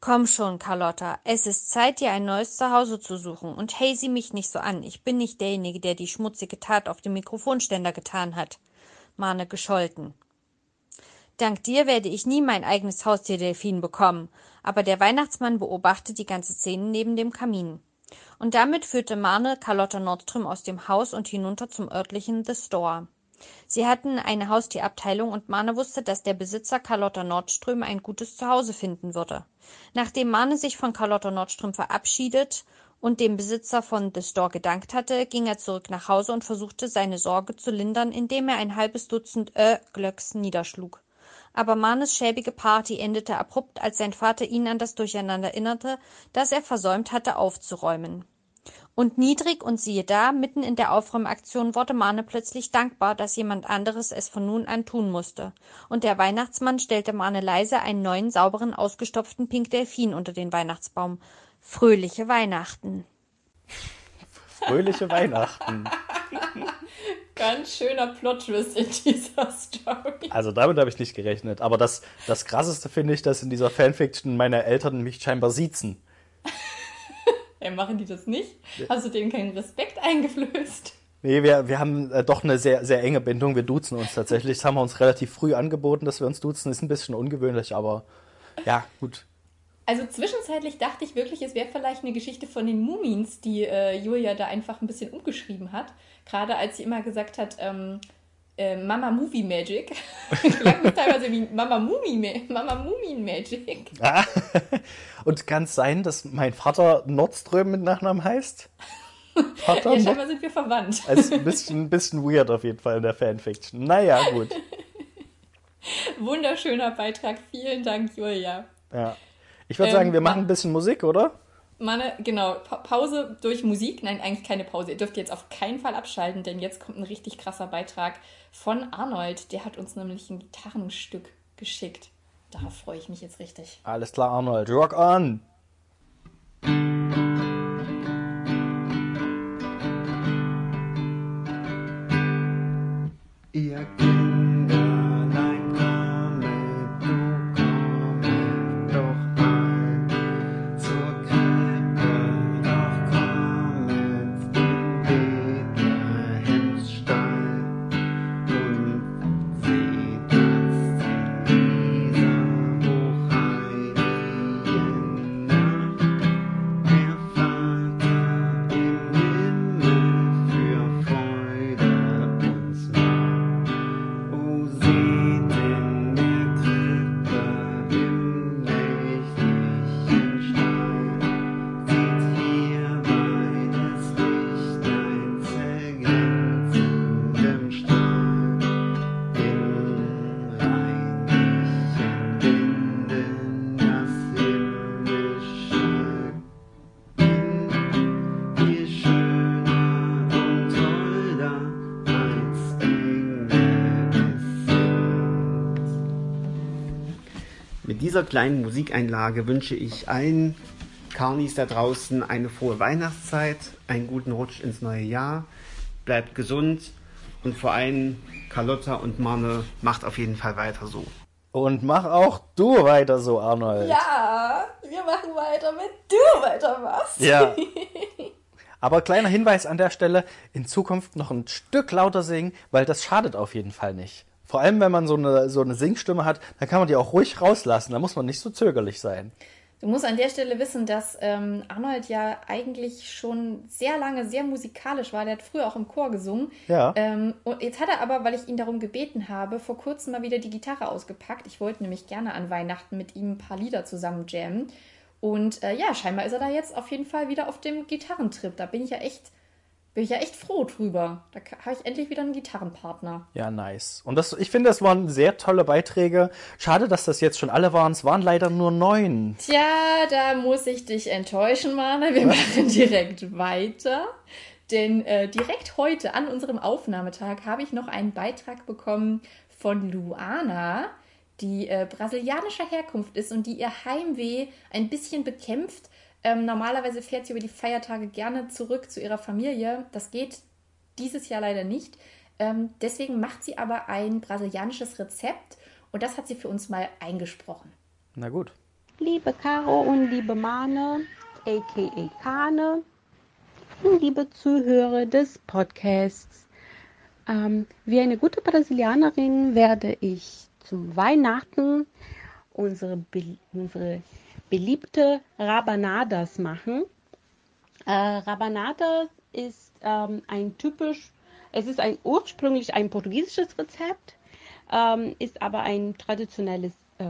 Komm schon, Carlotta, es ist Zeit, dir ein neues Zuhause zu suchen. Und hey, sieh mich nicht so an. Ich bin nicht derjenige, der die schmutzige Tat auf dem Mikrofonständer getan hat. Mane gescholten. Dank dir werde ich nie mein eigenes Haustier Delfin bekommen. Aber der Weihnachtsmann beobachtet die ganze Szene neben dem Kamin. Und damit führte Mane Carlotta Nordström aus dem Haus und hinunter zum örtlichen The Store. Sie hatten eine Haustierabteilung und Mane wusste, dass der Besitzer Carlotta Nordström ein gutes Zuhause finden würde. Nachdem Mane sich von Carlotta Nordström verabschiedet und dem Besitzer von The Store gedankt hatte, ging er zurück nach Hause und versuchte seine Sorge zu lindern, indem er ein halbes Dutzend äh Glöcks niederschlug. Aber Manes schäbige Party endete abrupt, als sein Vater ihn an das Durcheinander erinnerte, das er versäumt hatte aufzuräumen. Und niedrig und siehe da, mitten in der Aufräumaktion wurde Mane plötzlich dankbar, dass jemand anderes es von nun an tun musste. Und der Weihnachtsmann stellte Mane leise einen neuen, sauberen, ausgestopften Pink Delfin unter den Weihnachtsbaum. Fröhliche Weihnachten.
Fröhliche Weihnachten.
Ganz schöner Plot-Twist in dieser Story.
Also damit habe ich nicht gerechnet. Aber das, das Krasseste finde ich, dass in dieser Fanfiction meine Eltern mich scheinbar siezen.
Ja, machen die das nicht? Hast du denen keinen Respekt eingeflößt?
Nee, wir, wir haben äh, doch eine sehr, sehr enge Bindung. Wir duzen uns tatsächlich. Das haben wir uns relativ früh angeboten, dass wir uns duzen. Ist ein bisschen ungewöhnlich, aber ja, gut.
Also zwischenzeitlich dachte ich wirklich, es wäre vielleicht eine Geschichte von den Mumins, die äh, Julia da einfach ein bisschen umgeschrieben hat. Gerade als sie immer gesagt hat, ähm, äh, Mama Movie Magic. Klang teilweise wie Mama Mumi, Mama Mumin Magic.
Ah, und kann es sein, dass mein Vater Nordström mit Nachnamen heißt? Vater
Ja, scheinbar sind wir verwandt.
Also ein bisschen, ein bisschen weird auf jeden Fall in der Fanfiction. Naja, gut.
Wunderschöner Beitrag. Vielen Dank, Julia.
Ja. Ich würde
Ähm,
sagen, wir machen
ma-
ein bisschen Musik, oder?
Meine, genau, Pa- Pause durch Musik. Nein, eigentlich keine Pause. Ihr dürft jetzt auf keinen Fall abschalten, denn jetzt kommt ein richtig krasser Beitrag von Arnold. Der hat uns nämlich ein Gitarrenstück geschickt. Darauf freue ich mich jetzt richtig.
Alles klar, Arnold. Rock on!
Dieser kleinen Musikeinlage wünsche ich allen Carnis da draußen eine frohe Weihnachtszeit, einen guten Rutsch ins neue Jahr, bleibt gesund und vor allem Carlotta und Marne macht auf jeden Fall weiter so.
Und mach auch du weiter so, Arnold.
Ja, wir machen weiter, wenn du weitermachst.
Ja. Aber kleiner Hinweis an der Stelle, in Zukunft noch ein Stück lauter singen, weil das schadet auf jeden Fall nicht. Vor allem, wenn man so eine, so eine Singstimme hat, dann kann man die auch ruhig rauslassen. Da muss man nicht so zögerlich sein.
Du musst an der Stelle wissen, dass ähm, Arnold ja eigentlich schon sehr lange sehr musikalisch war. Der hat früher auch im Chor gesungen.
Ja.
Ähm, und jetzt hat er aber, weil ich ihn darum gebeten habe, vor kurzem mal wieder die Gitarre ausgepackt. Ich wollte nämlich gerne an Weihnachten mit ihm ein paar Lieder zusammen jammen. Und äh, ja, scheinbar ist er da jetzt auf jeden Fall wieder auf dem Gitarrentrip. Da bin ich ja echt, bin ich ja echt froh drüber. Da habe ich endlich wieder einen Gitarrenpartner.
Ja, nice. Und das, ich finde, das waren sehr tolle Beiträge. Schade, dass das jetzt schon alle waren. Es waren leider nur neun.
Tja, da muss ich dich enttäuschen, Mane. Wir machen direkt weiter. Denn äh, direkt heute an unserem Aufnahmetag habe ich noch einen Beitrag bekommen von Luana, die äh, brasilianischer Herkunft ist und die ihr Heimweh ein bisschen bekämpft. Ähm, normalerweise fährt sie über die Feiertage gerne zurück zu ihrer Familie. Das geht dieses Jahr leider nicht. Ähm, deswegen macht sie aber ein brasilianisches Rezept und das hat sie für uns mal eingesprochen.
Na gut.
Liebe Caro und liebe Mane, aka Kane, und liebe Zuhörer des Podcasts. Ähm, wie eine gute Brasilianerin werde ich zu Weihnachten unsere, unsere beliebte Rabanadas machen. Äh, Rabanadas ist ähm, ein typisch, es ist ein ursprünglich ein portugiesisches Rezept, ähm, ist aber ein traditionelles äh,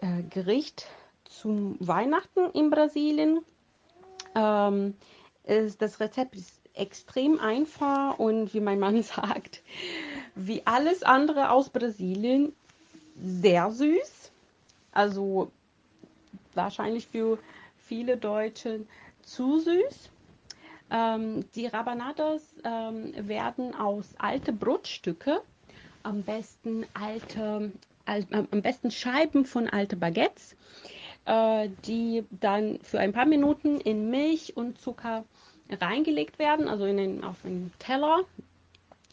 äh, Gericht zum Weihnachten in Brasilien. Ähm, ist, das Rezept ist extrem einfach und wie mein Mann sagt, wie alles andere aus Brasilien, sehr süß. Also wahrscheinlich für viele Deutsche zu süß. Ähm, die Rabanadas ähm, werden aus alte Brotstücke, am besten alte, al, am besten Scheiben von alte Baguettes, äh, die dann für ein paar Minuten in Milch und Zucker reingelegt werden, also in den, auf einen Teller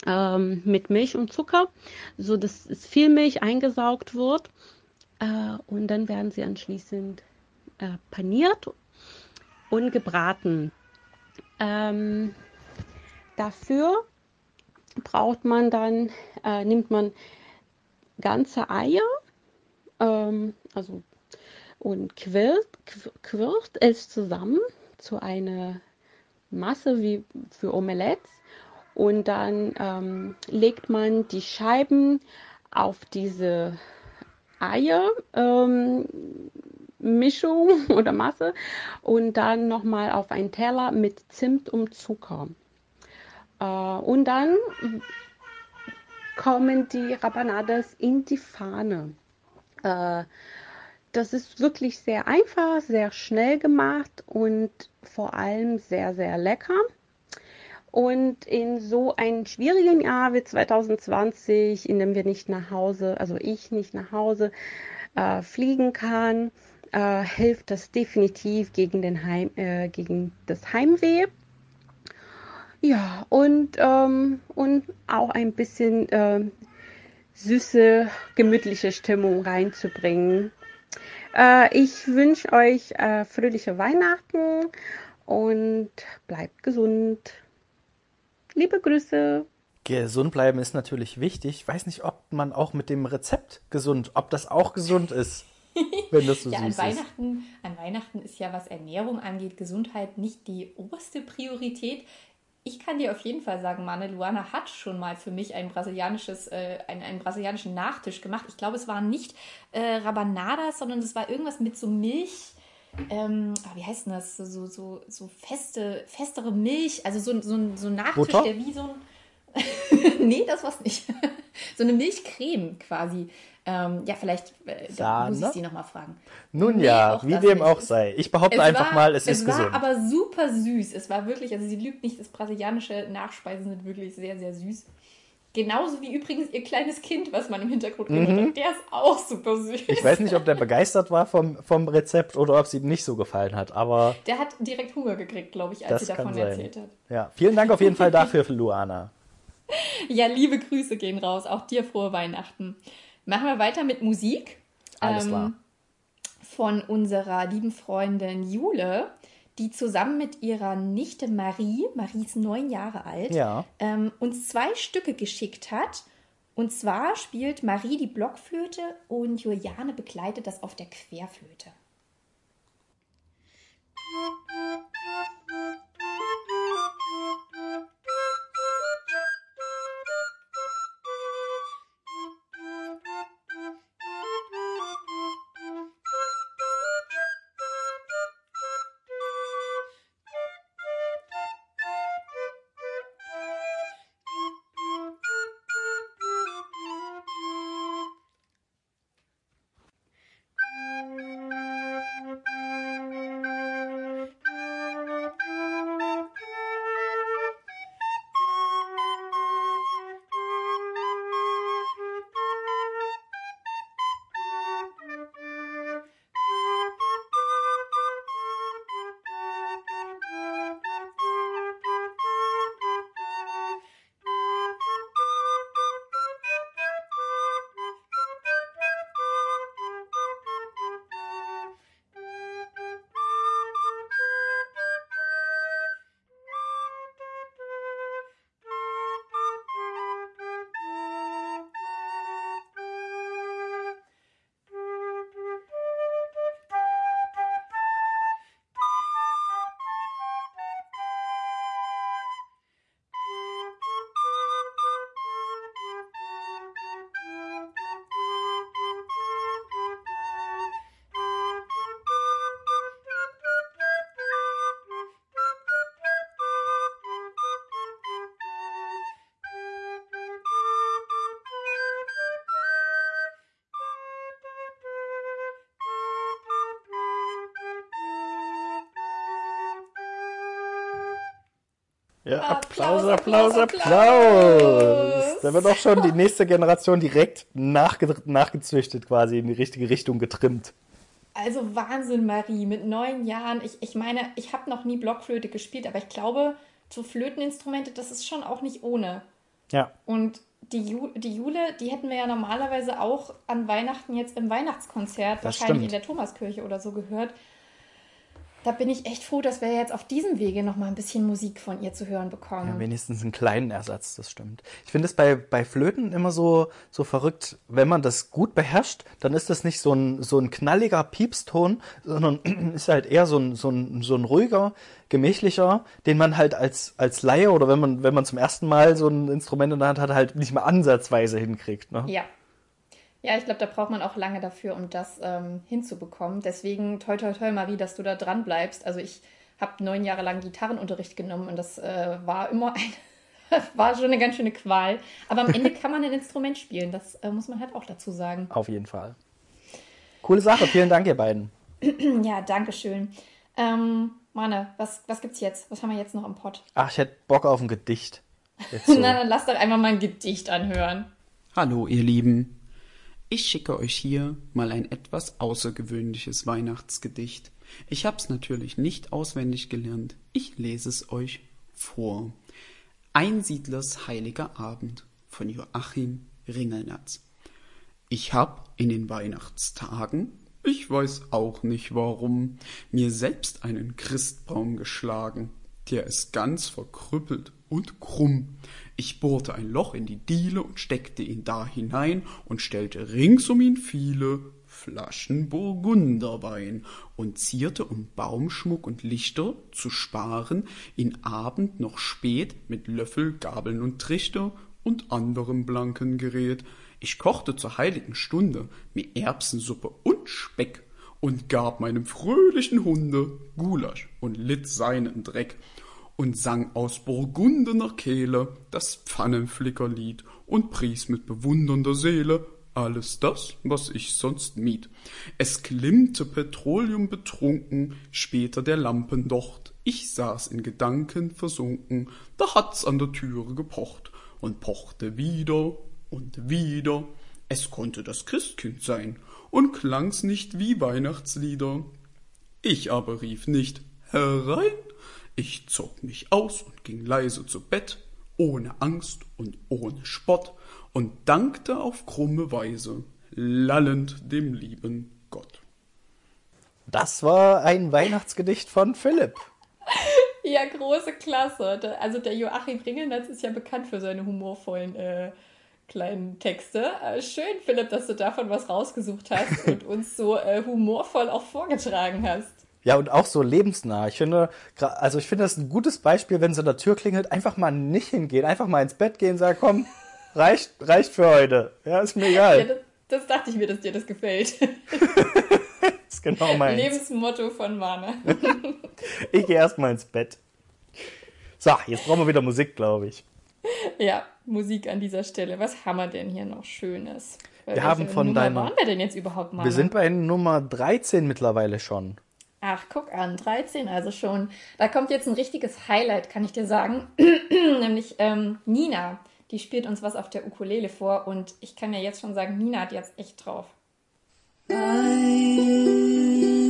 ähm, mit Milch und Zucker, so dass viel Milch eingesaugt wird. Äh, und dann werden sie anschließend äh, paniert und gebraten. Ähm, dafür braucht man dann, äh, nimmt man ganze Eier, ähm, also und quirlt, quirlt es zusammen zu einer Masse wie für Omelettes und dann ähm, legt man die Scheiben auf diese Eier ähm, Mischung oder Masse und dann nochmal auf einen Teller mit Zimt und Zucker. Äh, und dann kommen die Rabanadas in die Pfanne. Äh, das ist wirklich sehr einfach, sehr schnell gemacht und vor allem sehr, sehr lecker. Und in so einem schwierigen Jahr wie 2020, in dem wir nicht nach Hause, also ich nicht nach Hause äh, fliegen kann, äh, hilft das definitiv gegen, den Heim, äh, gegen das Heimweh. Ja, und, ähm, und auch ein bisschen äh, süße, gemütliche Stimmung reinzubringen. Äh, ich wünsche euch äh, fröhliche Weihnachten und bleibt gesund. Liebe Grüße.
Gesund bleiben ist natürlich wichtig. Ich weiß nicht, ob man auch mit dem Rezept gesund, ob das auch gesund ist, wenn das so
ja, an
süß ist.
Weihnachten, an Weihnachten ist ja, was Ernährung angeht, Gesundheit nicht die oberste Priorität. Ich kann dir auf jeden Fall sagen, Mane Luana hat schon mal für mich ein brasilianisches, äh, einen, einen brasilianischen Nachtisch gemacht. Ich glaube, es waren nicht äh, Rabanadas, sondern es war irgendwas mit so Milch. Ähm, ah, wie heißt denn das? So, so, so feste, festere Milch. Also so, so, ein- so ein Nachtisch,
Butter?
der wie so ein. nee, das war's nicht. so eine Milchcreme quasi. Ähm, ja, vielleicht äh, muss ich sie nochmal fragen.
Nun
Nee,
ja,
auch
wie dem
nicht.
auch sei. Ich behaupte einfach mal, es, ist
war
gesund.
aber super süß. Es war wirklich, also sie lügt nicht, das brasilianische Nachspeisen sind wirklich sehr, sehr süß. Genauso wie übrigens ihr kleines Kind, was man im Hintergrund gehört hat. Der ist auch super süß.
Mhm. Ich weiß nicht, ob der begeistert war vom, vom Rezept oder ob es ihm nicht so gefallen hat, aber
Der hat direkt Hunger gekriegt, glaube ich, als sie davon erzählt hat.
Ja, vielen Dank auf jeden Fall dafür, Luana.
Ja, liebe Grüße gehen raus. Auch dir frohe Weihnachten. Machen wir weiter mit Musik.
Alles
Ähm,
klar.
Von unserer lieben Freundin Jule, die zusammen mit ihrer Nichte Marie, Marie ist neun Jahre alt,
Ja.
ähm, uns zwei Stücke geschickt hat. Und zwar spielt Marie die Blockflöte und Juliane begleitet das auf der Querflöte.
Ja,
Applaus,
Applaus, Applaus. Da wird auch schon die nächste Generation direkt nachge nachgezüchtet, quasi in die richtige Richtung getrimmt.
Also Wahnsinn, Marie, mit neun Jahren. Ich, ich meine, ich habe noch nie Blockflöte gespielt, aber ich glaube, so Flöteninstrumente, das ist schon auch nicht ohne.
Ja,
Und die, Ju die Jule, die hätten wir ja normalerweise auch an Weihnachten jetzt im Weihnachtskonzert,
Das
wahrscheinlich
stimmt.
in der Thomaskirche oder so gehört. Da bin ich echt froh, dass wir jetzt auf diesem Wege noch mal ein bisschen Musik von ihr zu hören bekommen.
Ja, wenigstens einen kleinen Ersatz, das stimmt. Ich finde es bei, bei Flöten immer so, so verrückt, wenn man das gut beherrscht, dann ist das nicht so ein, so ein knalliger Piepston, sondern ist halt eher so ein, so ein, so ein ruhiger, gemächlicher, den man halt als, als Laie oder wenn man, wenn man zum ersten Mal so ein Instrument in der Hand hat, halt nicht mal ansatzweise hinkriegt. Ne?
Ja. Ja, ich glaube, da braucht man auch lange dafür, um das ähm, hinzubekommen. Deswegen toi toi toi, Marie, dass du da dran bleibst. Also ich habe neun Jahre lang Gitarrenunterricht genommen und das äh, war immer ein, war schon eine ganz schöne Qual. Aber am Ende kann man ein Instrument spielen. Das äh, muss man halt auch dazu sagen.
Auf jeden Fall. Coole Sache, vielen Dank, ihr beiden.
Ja, danke schön. Ähm, Manne, was, was gibt's jetzt? Was haben wir jetzt noch im Pott?
Ach, ich hätte Bock auf ein Gedicht. Jetzt so.
Na, dann lass doch einfach mal ein Gedicht anhören.
Hallo, ihr Lieben. Ich schicke euch hier mal ein etwas außergewöhnliches Weihnachtsgedicht. Ich hab's natürlich nicht auswendig gelernt. Ich lese es euch vor. Einsiedlers heiliger Abend von Joachim Ringelnatz. Ich hab in den Weihnachtstagen, ich weiß auch nicht warum, mir selbst einen Christbaum geschlagen. Der ist ganz verkrüppelt und krumm. Ich bohrte ein Loch in die Diele und steckte ihn da hinein und stellte rings um ihn viele Flaschen Burgunderwein und zierte, um Baumschmuck und Lichter zu sparen, ihn Abend noch spät mit Löffel, Gabeln und Trichter und anderem blanken Gerät. Ich kochte zur heiligen Stunde mir Erbsensuppe und Speck und gab meinem fröhlichen Hunde Gulasch und litt seinen Dreck und sang aus burgundener Kehle das Pfannenflickerlied und pries mit bewundernder Seele alles das, was ich sonst mied. Es klimmte Petroleum betrunken, später der Lampendocht. Ich saß in Gedanken versunken, da hat's an der Türe gepocht und pochte wieder und wieder. Es konnte das Christkind sein und klang's nicht wie Weihnachtslieder. Ich aber rief nicht herein, ich zog mich aus und ging leise zu Bett, ohne Angst und ohne Spott, und dankte auf krumme Weise, lallend dem lieben Gott.
Das war ein Weihnachtsgedicht von Philipp.
Ja, große Klasse. Also der Joachim Ringelnatz ist ja bekannt für seine humorvollen äh, kleinen Texte. Äh, schön, Philipp, dass du davon was rausgesucht hast und uns so äh, humorvoll auch vorgetragen hast.
Ja, und auch so lebensnah. Ich finde, also ich finde das ein gutes Beispiel, wenn es an der Tür klingelt, einfach mal nicht hingehen, einfach mal ins Bett gehen, sagen, komm, reicht, reicht für heute. Ja, ist mir
Ja,
egal.
das, das dachte ich mir, dass dir das gefällt.
Das ist genau meins.
Lebensmotto von Mana.
Ich gehe erstmal ins Bett. So, jetzt brauchen wir wieder Musik, glaube ich.
ja, Musik an dieser Stelle. Was haben wir denn hier noch Schönes? Bei
Wir haben von
Nummer
deiner-
waren wir denn jetzt überhaupt, Mana?
Wir sind bei Nummer 13 mittlerweile schon.
Ach, guck an, 13 also schon. Da kommt jetzt ein richtiges Highlight, kann ich dir sagen. Nämlich ähm, Nina. Die spielt uns was auf der Ukulele vor und ich kann ja jetzt schon sagen, Nina hat jetzt echt drauf.
I'm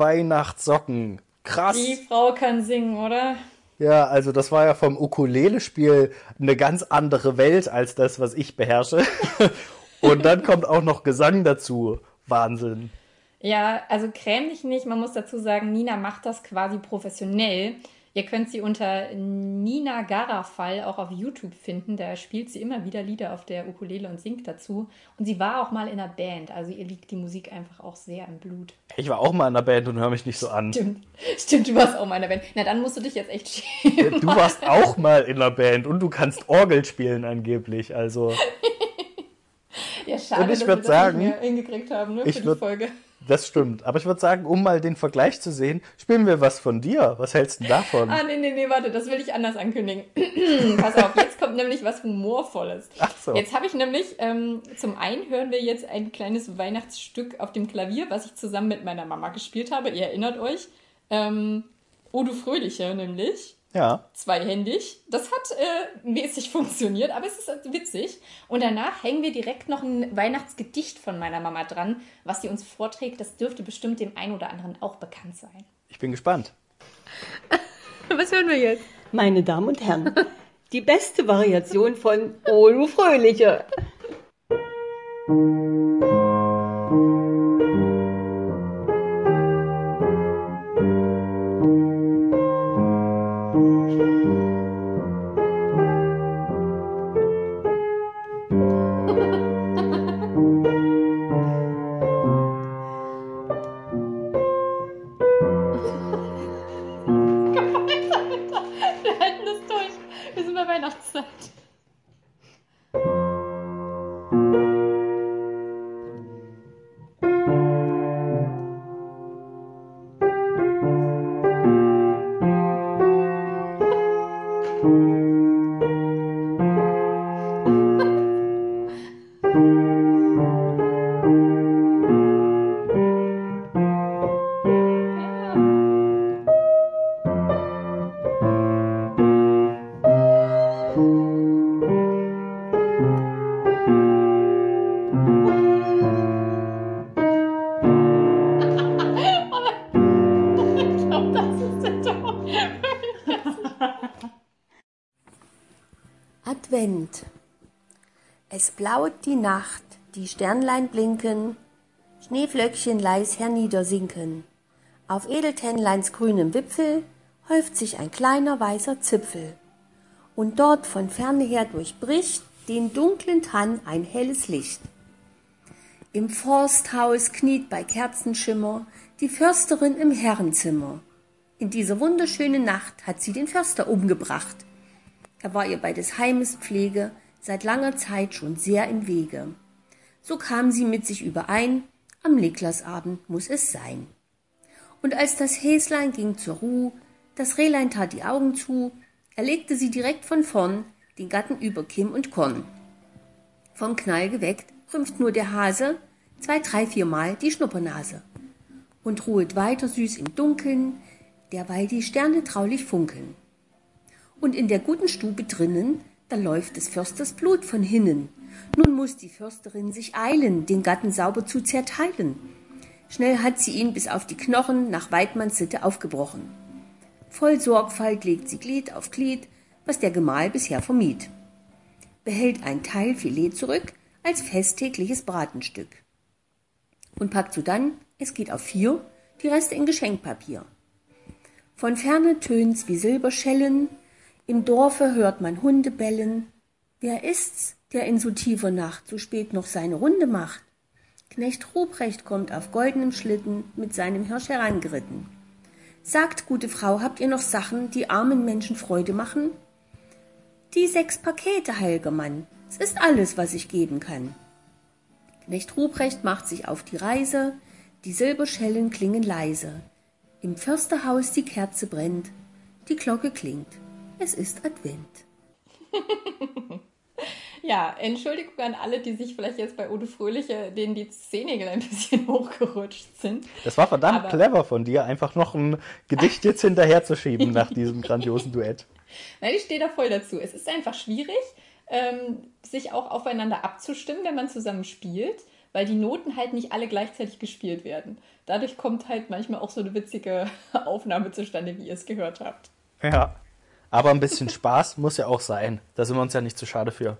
Weihnachtssocken. Krass.
Die Frau kann singen, oder?
Ja, also das war ja vom Ukulele-Spiel eine ganz andere Welt als das, was ich beherrsche. Und dann kommt auch noch Gesang dazu. Wahnsinn.
Ja, also gräm dich nicht. Man muss dazu sagen, Nina macht das quasi professionell. Ihr könnt sie unter Nina Garafall auch auf YouTube finden. Da spielt sie immer wieder Lieder auf der Ukulele und singt dazu. Und sie war auch mal in einer Band. Also ihr liegt die Musik einfach auch sehr im Blut.
Ich war auch mal in der Band und hör mich nicht so an.
Stimmt, stimmt, du warst auch mal in der Band. Na, dann musst du dich jetzt echt schämen.
Du warst auch mal in der Band und du kannst Orgel spielen angeblich. Also
Ja, schade,
Und ich
dass wir das
sagen,
nicht mehr hingekriegt haben, ne, für die
würd-
Folge.
Das stimmt. Aber ich würde sagen, um mal den Vergleich zu sehen, spielen wir was von dir. Was hältst du davon?
Ah, nee, nee, nee, warte, das will ich anders ankündigen. Pass auf, jetzt kommt nämlich was Humorvolles.
Ach so.
Jetzt habe ich nämlich, ähm, zum einen hören wir jetzt ein kleines Weihnachtsstück auf dem Klavier, was ich zusammen mit meiner Mama gespielt habe. Ihr erinnert euch. Ähm, O du Fröhliche nämlich.
Ja.
Zweihändig. Das hat äh, mäßig funktioniert, aber es ist witzig. Und danach hängen wir direkt noch ein Weihnachtsgedicht von meiner Mama dran, was sie uns vorträgt. Das dürfte bestimmt dem einen oder anderen auch bekannt sein.
Ich bin gespannt.
Was hören wir jetzt?
Meine Damen und Herren, die beste Variation von O du Fröhliche.
Blaut die Nacht, die Sternlein blinken, Schneeflöckchen leis herniedersinken. Auf Edeltennleins grünem Wipfel häuft sich ein kleiner weißer Zipfel. Und dort von ferne her durchbricht den dunklen Tann ein helles Licht. Im Forsthaus kniet bei Kerzenschimmer die Försterin im Herrenzimmer. In dieser wunderschönen Nacht hat sie den Förster umgebracht. Er war ihr bei des Heimes Pflege seit langer Zeit schon sehr im Wege. So kam sie mit sich überein, am Niklasabend muss es sein. Und als das Häslein ging zur Ruh, das Rehlein tat die Augen zu, erlegte sie direkt von vorn den Gatten über Kim und Korn. Vom Knall geweckt, rümpft nur der Hase zwei, drei, viermal die Schnuppernase und ruhet weiter süß im Dunkeln, derweil die Sterne traulich funkeln. Und in der guten Stube drinnen, da läuft des Försters Blut von hinnen. Nun muss die Försterin sich eilen, den Gatten sauber zu zerteilen. Schnell hat sie ihn bis auf die Knochen nach Weidmanns Sitte aufgebrochen. Voll Sorgfalt legt sie Glied auf Glied, was der Gemahl bisher vermied. Behält ein Teil Filet zurück als festtägliches Bratenstück. Und packt sodann, es geht auf vier, die Reste in Geschenkpapier. Von ferne tönt's wie Silberschellen, im Dorfe hört man Hunde bellen. Wer ist's, der in so tiefer Nacht so spät noch seine Runde macht? Knecht Ruprecht kommt auf goldenem Schlitten mit seinem Hirsch herangeritten. Sagt, gute Frau, habt ihr noch Sachen, die armen Menschen Freude machen? Die sechs Pakete, heilger Mann, es ist alles, was ich geben kann. Knecht Ruprecht macht sich auf die Reise, die Silberschellen klingen leise. Im Försterhaus die Kerze brennt, die Glocke klingt. Es ist Advent.
Ja, Entschuldigung an alle, die sich vielleicht jetzt bei Ode Fröhliche, denen die Zehennägel ein bisschen hochgerutscht sind.
Das war verdammt
Aber-
clever von dir, einfach noch ein Gedicht jetzt hinterherzuschieben nach diesem grandiosen Duett.
Nein, ich stehe da voll dazu. Es ist einfach schwierig, ähm, sich auch aufeinander abzustimmen, wenn man zusammen spielt, weil die Noten halt nicht alle gleichzeitig gespielt werden. Dadurch kommt halt manchmal auch so eine witzige Aufnahme zustande, wie ihr es gehört habt.
Ja. Aber ein bisschen Spaß muss ja auch sein. Da sind wir uns ja nicht zu schade für.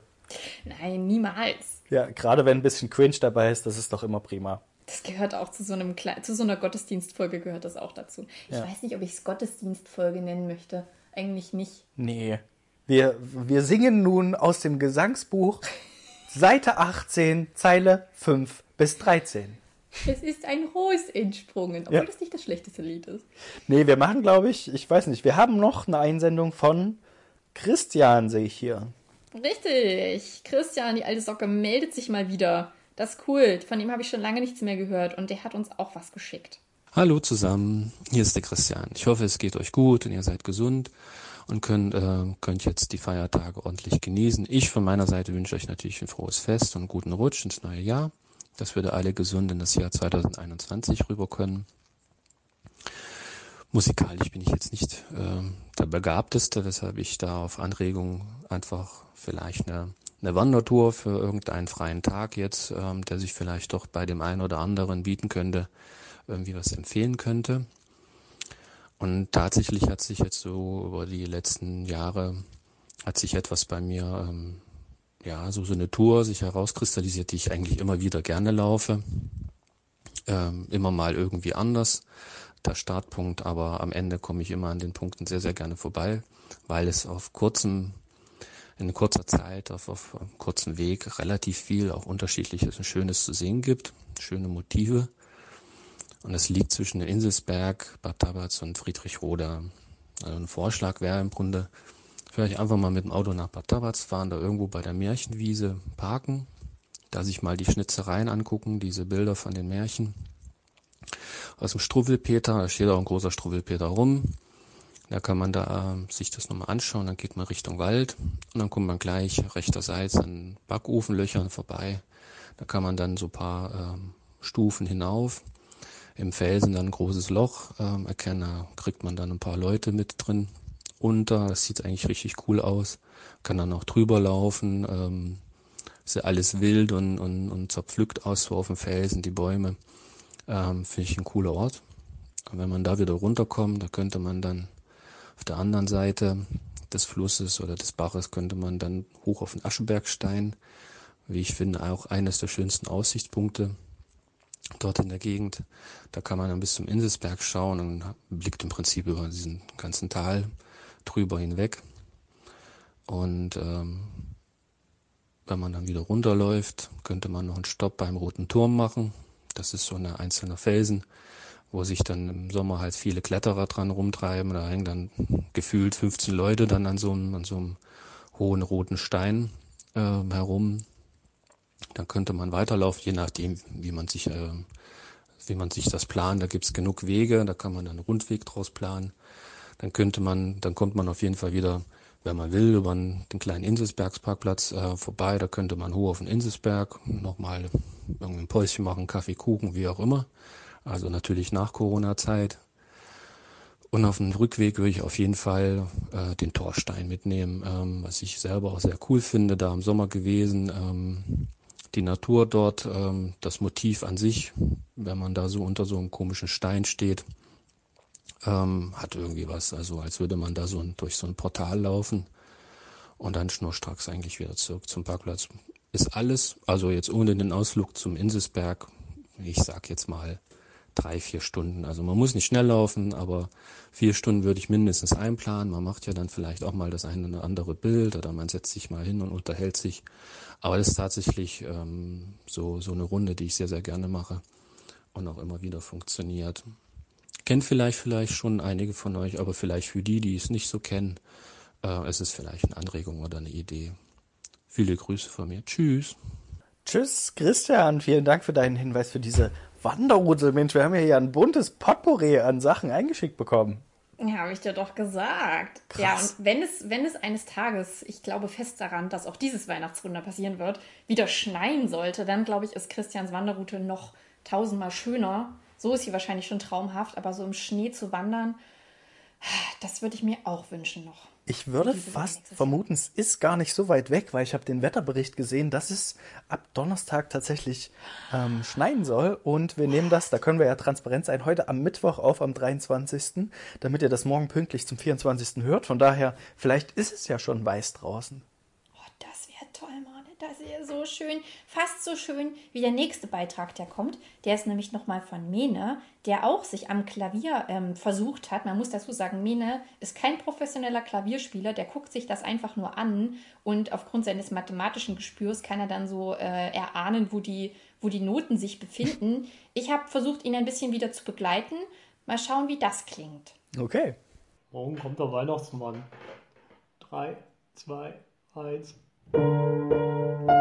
Nein, niemals.
Ja, gerade wenn ein bisschen Cringe dabei ist, das ist doch immer prima.
Das gehört auch zu so, einem, Kle- zu so einer Gottesdienstfolge gehört das auch dazu. Ich
Ja.
weiß nicht, ob ich es Gottesdienstfolge nennen möchte. Eigentlich nicht.
Nee. Wir, wir singen nun aus dem Gesangsbuch Seite 18, Zeile 5 bis 13.
Es ist ein Ros entsprungen, obwohl
Ja.
das nicht das schlechteste Lied ist.
Nee, wir machen, glaube ich, ich weiß nicht, wir haben noch eine Einsendung von Christian, sehe ich hier.
Richtig. Christian, die alte Socke, meldet sich mal wieder. Das ist cool. Von ihm habe ich schon lange nichts mehr gehört und der hat uns auch was geschickt.
Hallo zusammen, hier ist der Christian. Ich hoffe, es geht euch gut und ihr seid gesund und könnt, äh, könnt jetzt die Feiertage ordentlich genießen. Ich von meiner Seite wünsche euch natürlich ein frohes Fest und einen guten Rutsch ins neue Jahr, dass wir da alle gesund in das Jahr 2021 rüber können. Musikalisch bin ich jetzt nicht ähm, der Begabteste, weshalb ich da auf Anregung einfach vielleicht eine, eine Wandertour für irgendeinen freien Tag jetzt, ähm, der sich vielleicht doch bei dem einen oder anderen bieten könnte, irgendwie was empfehlen könnte. Und tatsächlich hat sich jetzt so über die letzten Jahre hat sich etwas bei mir, ähm, ja, so, so eine Tour sich herauskristallisiert, die ich eigentlich immer wieder gerne laufe. Ähm, immer mal irgendwie anders, der Startpunkt, aber am Ende komme ich immer an den Punkten sehr, sehr gerne vorbei, weil es auf kurzem, in kurzer Zeit, auf, auf kurzen Weg relativ viel auch unterschiedliches und Schönes zu sehen gibt, schöne Motive. Und es liegt zwischen Inselsberg, Bad Tabatz und Friedrichroda. Also ein Vorschlag wäre im Grunde, vielleicht einfach mal mit dem Auto nach Bad Tabatz fahren, da irgendwo bei der Märchenwiese parken, da sich mal die Schnitzereien angucken, diese Bilder von den Märchen. Aus dem Struwwelpeter, da steht auch ein großer Struwwelpeter rum. Da kann man da äh, sich das nochmal anschauen, dann geht man Richtung Wald und dann kommt man gleich rechterseits an Backofenlöchern vorbei. Da kann man dann so paar ähm, Stufen hinauf im Felsen dann ein großes Loch ähm, erkennen. Da kriegt man dann ein paar Leute mit drin unter. Das sieht eigentlich richtig cool aus. Kann dann auch drüber laufen. Ähm, ist ja alles wild und, und, und zerpflückt aus so auf dem Felsen, die Bäume. Ähm, Finde ich ein cooler Ort. Und wenn man da wieder runterkommt, da könnte man dann auf der anderen Seite des Flusses oder des Baches könnte man dann hoch auf den Aschebergstein, wie ich finde, auch eines der schönsten Aussichtspunkte dort in der Gegend. Da kann man dann bis zum Inselsberg schauen und blickt im Prinzip über diesen ganzen Tal drüber hinweg. Und ähm, wenn man dann wieder runterläuft, könnte man noch einen Stopp beim Roten Turm machen. Das ist so eine einzelne Felsen, wo sich dann im Sommer halt viele Kletterer dran rumtreiben. Da hängen dann gefühlt 15 Leute dann an so einem, an so einem hohen roten Stein äh, herum. Dann könnte man weiterlaufen, je nachdem, wie man sich, äh, wie man sich das plant. Da gibt's genug Wege, da kann man dann einen Rundweg draus planen. Dann könnte man, dann kommt man auf jeden Fall wieder, wenn man will, über den kleinen Inselsbergsparkplatz äh, vorbei. Da könnte man hoch auf den Inselsberg nochmal irgendein Päuschen machen, Kaffee, Kuchen, wie auch immer. Also natürlich nach Corona-Zeit. Und auf dem Rückweg würde ich auf jeden Fall äh, den Torstein mitnehmen, ähm, was ich selber auch sehr cool finde, da im Sommer gewesen. Ähm, die Natur dort, ähm, das Motiv an sich, wenn man da so unter so einem komischen Stein steht, ähm, hat irgendwie was. Also als würde man da so ein, durch so ein Portal laufen und dann schnurstracks eigentlich wieder zurück zum Parkplatz. Ist alles, also jetzt ohne den Ausflug zum Inselsberg, ich sag jetzt mal drei, vier Stunden. Also man muss nicht schnell laufen, aber vier Stunden würde ich mindestens einplanen. Man macht ja dann vielleicht auch mal das eine oder andere Bild oder man setzt sich mal hin und unterhält sich. Aber das ist tatsächlich ähm, so, so eine Runde, die ich sehr, sehr gerne mache und auch immer wieder funktioniert. Kennt vielleicht, vielleicht schon einige von euch, aber vielleicht für die, die es nicht so kennen, äh, es ist vielleicht eine Anregung oder eine Idee. Viele Grüße von mir. Tschüss.
Tschüss, Christian. Vielen Dank für deinen Hinweis für diese Wanderroute. Mensch, wir haben ja hier ein buntes Potpourri an Sachen eingeschickt bekommen.
Ja, habe ich dir doch gesagt. Ja, und wenn es, wenn es eines Tages, ich glaube fest daran, dass auch dieses Weihnachtswunder passieren wird, wieder schneien sollte, dann glaube ich, ist Christians Wanderroute noch tausendmal schöner. So ist sie wahrscheinlich schon traumhaft, aber so im Schnee zu wandern, das würde ich mir auch wünschen noch.
Ich würde fast vermuten, es ist gar nicht so weit weg, weil ich habe den Wetterbericht gesehen, dass es ab Donnerstag tatsächlich ähm, schneien soll. Und wir nehmen das, da können wir ja transparent sein, heute am Mittwoch auf, am 23., damit ihr das morgen pünktlich zum 24. hört. Von daher, vielleicht ist es ja schon weiß draußen.
Das wäre toll, Mane. Das wäre so schön. Fast so schön wie der nächste Beitrag, der kommt. Der ist nämlich nochmal von Mene, der auch sich am Klavier ähm, versucht hat. Man muss dazu sagen, Mene ist kein professioneller Klavierspieler. Der guckt sich das einfach nur an und aufgrund seines mathematischen Gespürs kann er dann so äh, erahnen, wo die, wo die Noten sich befinden. Ich habe versucht, ihn ein bisschen wieder zu begleiten. Mal schauen, wie das klingt.
Okay.
Morgen kommt der Weihnachtsmann. Drei, zwei, eins.
Ja,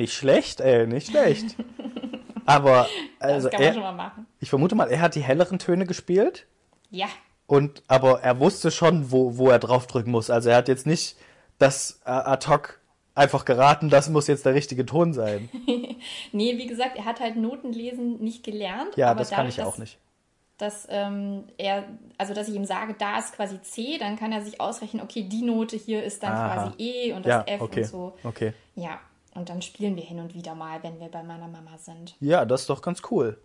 nicht schlecht, ey, nicht schlecht. Aber, also,
das kann man
er,
schon mal machen.
ich vermute mal, er hat die helleren Töne gespielt.
Ja.
Und, aber er wusste schon, wo, wo er draufdrücken muss. Also er hat jetzt nicht das äh, ad hoc einfach geraten, das muss jetzt der richtige Ton sein.
nee, wie gesagt, er hat halt Notenlesen nicht gelernt.
Ja,
aber
das kann ich auch
dass-
nicht.
Dass ähm, er, also dass ich ihm sage, da ist quasi C, dann kann er sich ausrechnen, okay, die Note hier ist dann
Aha.
quasi E und das
Ja,
F
okay,
und so.
okay.
Ja, und dann spielen wir hin und wieder mal, wenn wir bei meiner Mama sind.
Ja, das ist doch ganz cool.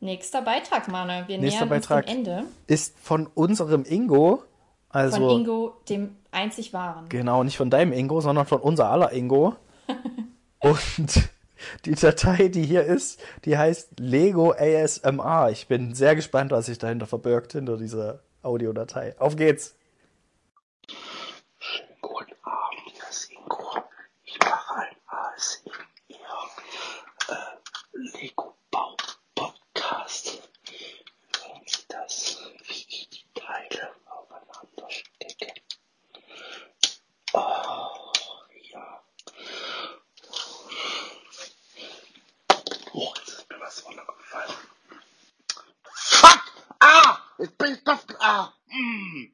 Nächster Beitrag, Mane. Wir
Nächster
nähern
Beitrag
uns dem Ende
ist von unserem Ingo. Also,
von Ingo, dem einzig wahren.
Genau, nicht von deinem Ingo, sondern von unser aller Ingo. Und die Datei, die hier ist, die heißt Lego ASMR. Ich bin sehr gespannt, was sich dahinter verbirgt, hinter dieser Audiodatei. Auf geht's!
Guten Abend, hier ist Ingo. Ich mache ein ASMR äh, Lego-Bau-Podcast. Hören Sie das, wie ich die Teile aufeinander stecke. Oh, ja. Oh, jetzt ist mir was runtergefallen. Fuck! Ah! Ich drauf. Ah! Mm.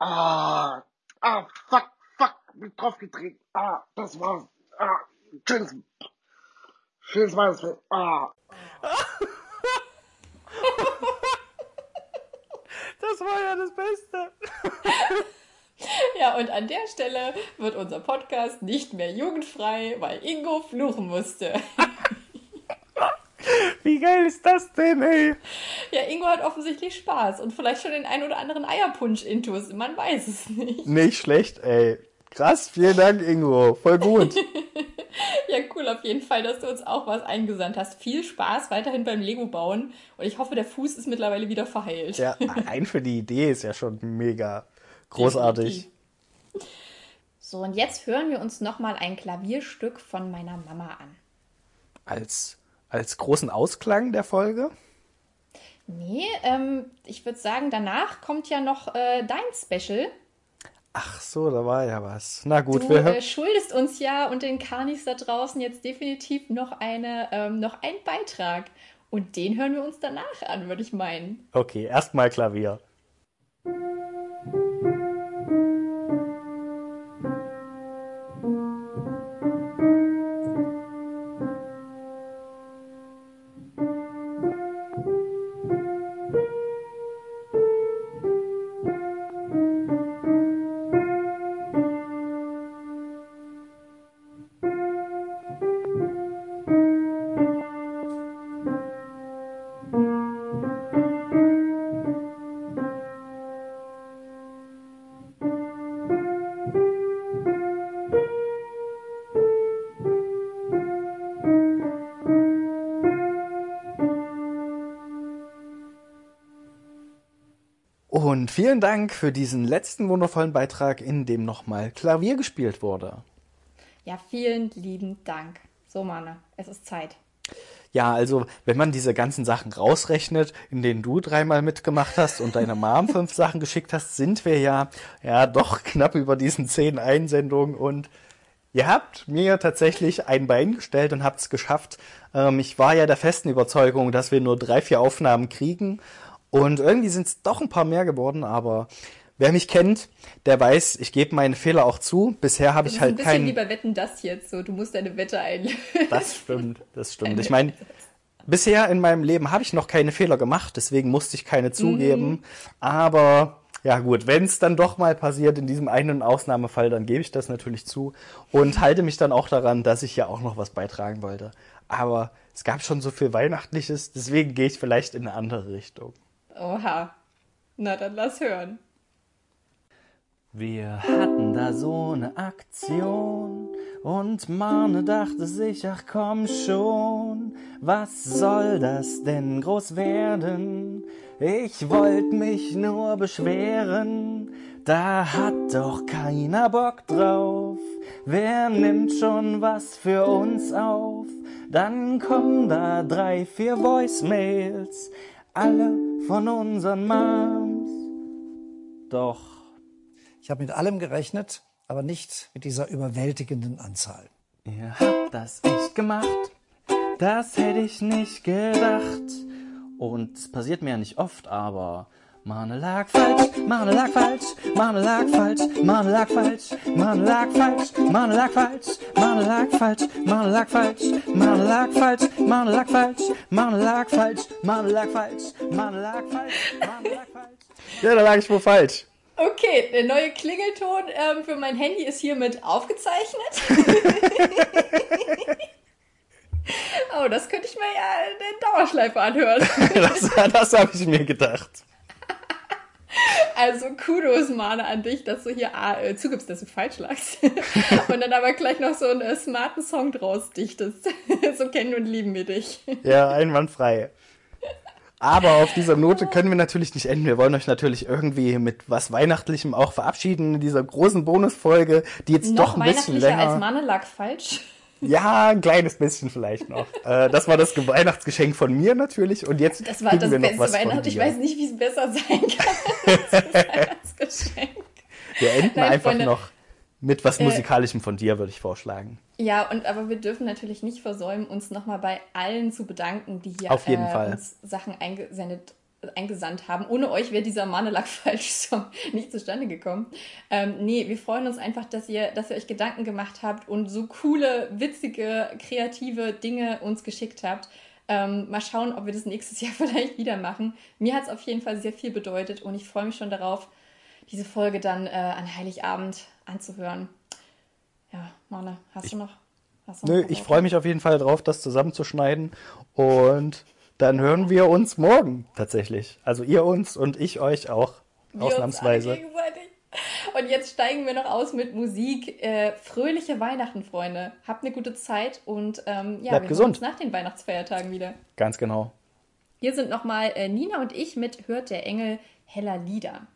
Ah! Ah, fuck, fuck, bin drauf getreten. Ah, das war's. Ah, schönes, schönes Weihnachtsfest. Ah.
Das war ja das Beste.
Ja, und an der Stelle wird unser Podcast nicht mehr jugendfrei, weil Ingo fluchen musste.
Geil ist das denn, ey?
Ja, Ingo hat offensichtlich Spaß und vielleicht schon den ein oder anderen Eierpunsch-Intus. Man weiß es nicht.
Nicht schlecht, ey. Krass, vielen Dank, Ingo. Voll gut.
Ja, cool auf jeden Fall, dass du uns auch was eingesandt hast. Viel Spaß weiterhin beim Lego bauen und ich hoffe, der Fuß ist mittlerweile wieder verheilt.
Ja, ein für die Idee ist ja schon mega großartig.
So, und jetzt hören wir uns nochmal ein Klavierstück von meiner Mama an.
Als, als großen Ausklang der Folge.
Nee, ähm, ich würde sagen, danach kommt ja noch äh, dein Special.
Ach so, da war ja was. Na gut,
du
wir
äh, schuldest uns ja und den Karnis da draußen jetzt definitiv noch, eine, ähm, noch einen Beitrag. Und den hören wir uns danach an, würde ich meinen.
Okay, erstmal Klavier. Vielen Dank für diesen letzten wundervollen Beitrag, in dem nochmal Klavier gespielt wurde.
Ja, vielen lieben Dank. So, Manne, es ist Zeit.
Ja, also wenn man diese ganzen Sachen rausrechnet, in denen du dreimal mitgemacht hast und deine Mom fünf Sachen geschickt hast, sind wir ja ja doch knapp über diesen zehn Einsendungen und ihr habt mir tatsächlich ein Bein gestellt und habt es geschafft. Ähm, ich war ja der festen Überzeugung, dass wir nur drei, vier Aufnahmen kriegen und irgendwie sind es doch ein paar mehr geworden, aber wer mich kennt, der weiß, ich gebe meine Fehler auch zu. Bisher habe
Das
ich
ist ein
halt
bisschen
keinen
wie bei Wetten das jetzt so. Du musst deine Wette einlösen.
Das stimmt, das stimmt. Ich meine, bisher in meinem Leben habe ich noch keine Fehler gemacht, deswegen musste ich keine zugeben.
Mhm.
Aber ja gut, wenn es dann doch mal passiert in diesem einen Ausnahmefall, dann gebe ich das natürlich zu und halte mich dann auch daran, dass ich ja auch noch was beitragen wollte. Aber es gab schon so viel Weihnachtliches, deswegen gehe ich vielleicht in eine andere Richtung.
Oha. Na, dann lass hören.
Wir hatten da so eine Aktion und Marne dachte sich, ach komm schon, was soll das denn groß werden? Ich wollt mich nur beschweren, da hat doch keiner Bock drauf. Wer nimmt schon was für uns auf? Dann kommen da drei, vier Voicemails, alle von unseren Moms. Doch
Ich habe mit allem gerechnet, aber nicht mit dieser überwältigenden Anzahl.
Ihr habt das echt gemacht, das hätte ich nicht gedacht. Und es passiert mir ja nicht oft, aber Mane lag falsch, Mane lag falsch, Mane lag falsch, Mane lag falsch, Mane lag falsch, Mane lag falsch, Mane lag falsch, Mane lag falsch, Mane lag falsch, Mane lag falsch, Mane lag falsch, Mane lag falsch, Mane lag falsch, Mane lag falsch.
Ja, da lag ich wohl falsch.
Okay, der neue Klingelton ähm, für mein Handy ist hiermit aufgezeichnet. oh, das könnte ich mir ja in Dauerschleife anhören.
Das, das habe ich mir gedacht.
Also Kudos, Mane, an dich, dass du hier A, äh, zugibst, dass du falsch lagst. und dann aber gleich noch so einen äh, smarten Song draus dichtest. so kennen und lieben wir dich.
Ja, einwandfrei. Aber auf dieser Note können wir natürlich nicht enden. Wir wollen euch natürlich irgendwie mit was Weihnachtlichem auch verabschieden in dieser großen Bonusfolge, die jetzt
Noch
doch ein bisschen
weihnachtlicher
länger.
als Mane lag falsch.
Ja, ein kleines bisschen vielleicht noch. äh, das war das Ge- Weihnachtsgeschenk von mir natürlich und jetzt
Das war das
wir
beste Weihnachten. Ich weiß nicht, wie es besser sein kann. Das Weihnachtsgeschenk.
Wir enden
Nein,
einfach
Freunde,
noch mit was
äh,
Musikalischem von dir, würde ich vorschlagen.
Ja, und aber wir dürfen natürlich nicht versäumen, uns nochmal bei allen zu bedanken, die hier
Auf jeden
äh,
Fall.
uns Sachen eingesendet, eingesandt haben. Ohne euch wäre dieser Manelack falsch Song nicht zustande gekommen. Ähm, nee, wir freuen uns einfach, dass ihr, dass ihr euch Gedanken gemacht habt und so coole, witzige, kreative Dinge uns geschickt habt. Ähm, mal schauen, ob wir das nächstes Jahr vielleicht wieder machen. Mir hat es auf jeden Fall sehr viel bedeutet und ich freue mich schon darauf, diese Folge dann äh, an Heiligabend anzuhören. Ja, Mane, hast du noch? Hast du noch
Nö,
was
ich freue mich auf jeden Fall drauf, das zusammenzuschneiden und dann hören wir uns morgen tatsächlich. Also ihr uns und ich euch auch
Wir uns
ausnahmsweise.
Und jetzt steigen wir noch aus mit Musik. Äh, fröhliche Weihnachten, Freunde. Habt eine gute Zeit und ähm, ja,
Bleibt
wir
gesund.
sehen uns nach den Weihnachtsfeiertagen wieder.
Ganz genau.
Hier sind nochmal äh, Nina und ich mit Hört der Engel heller Lieder.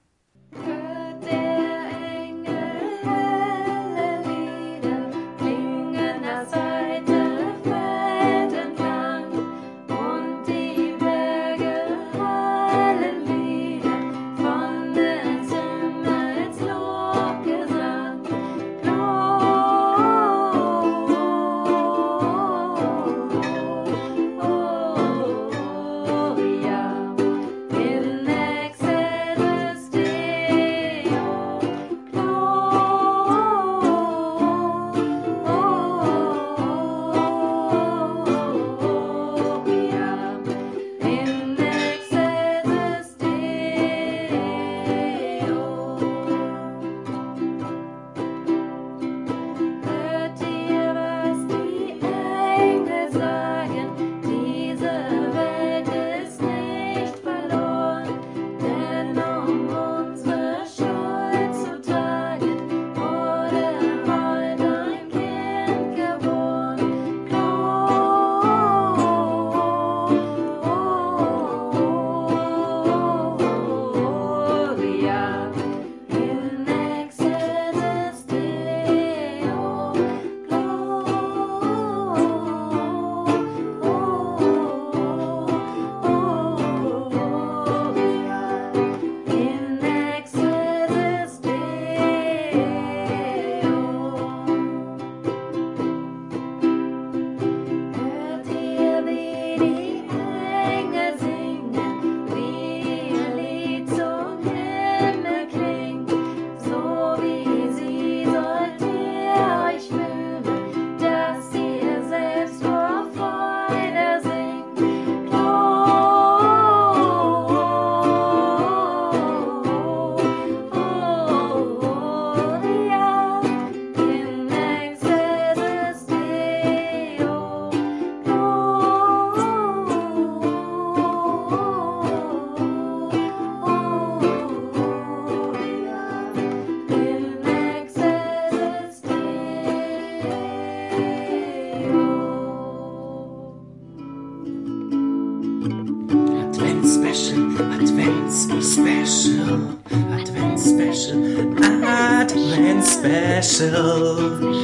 Special,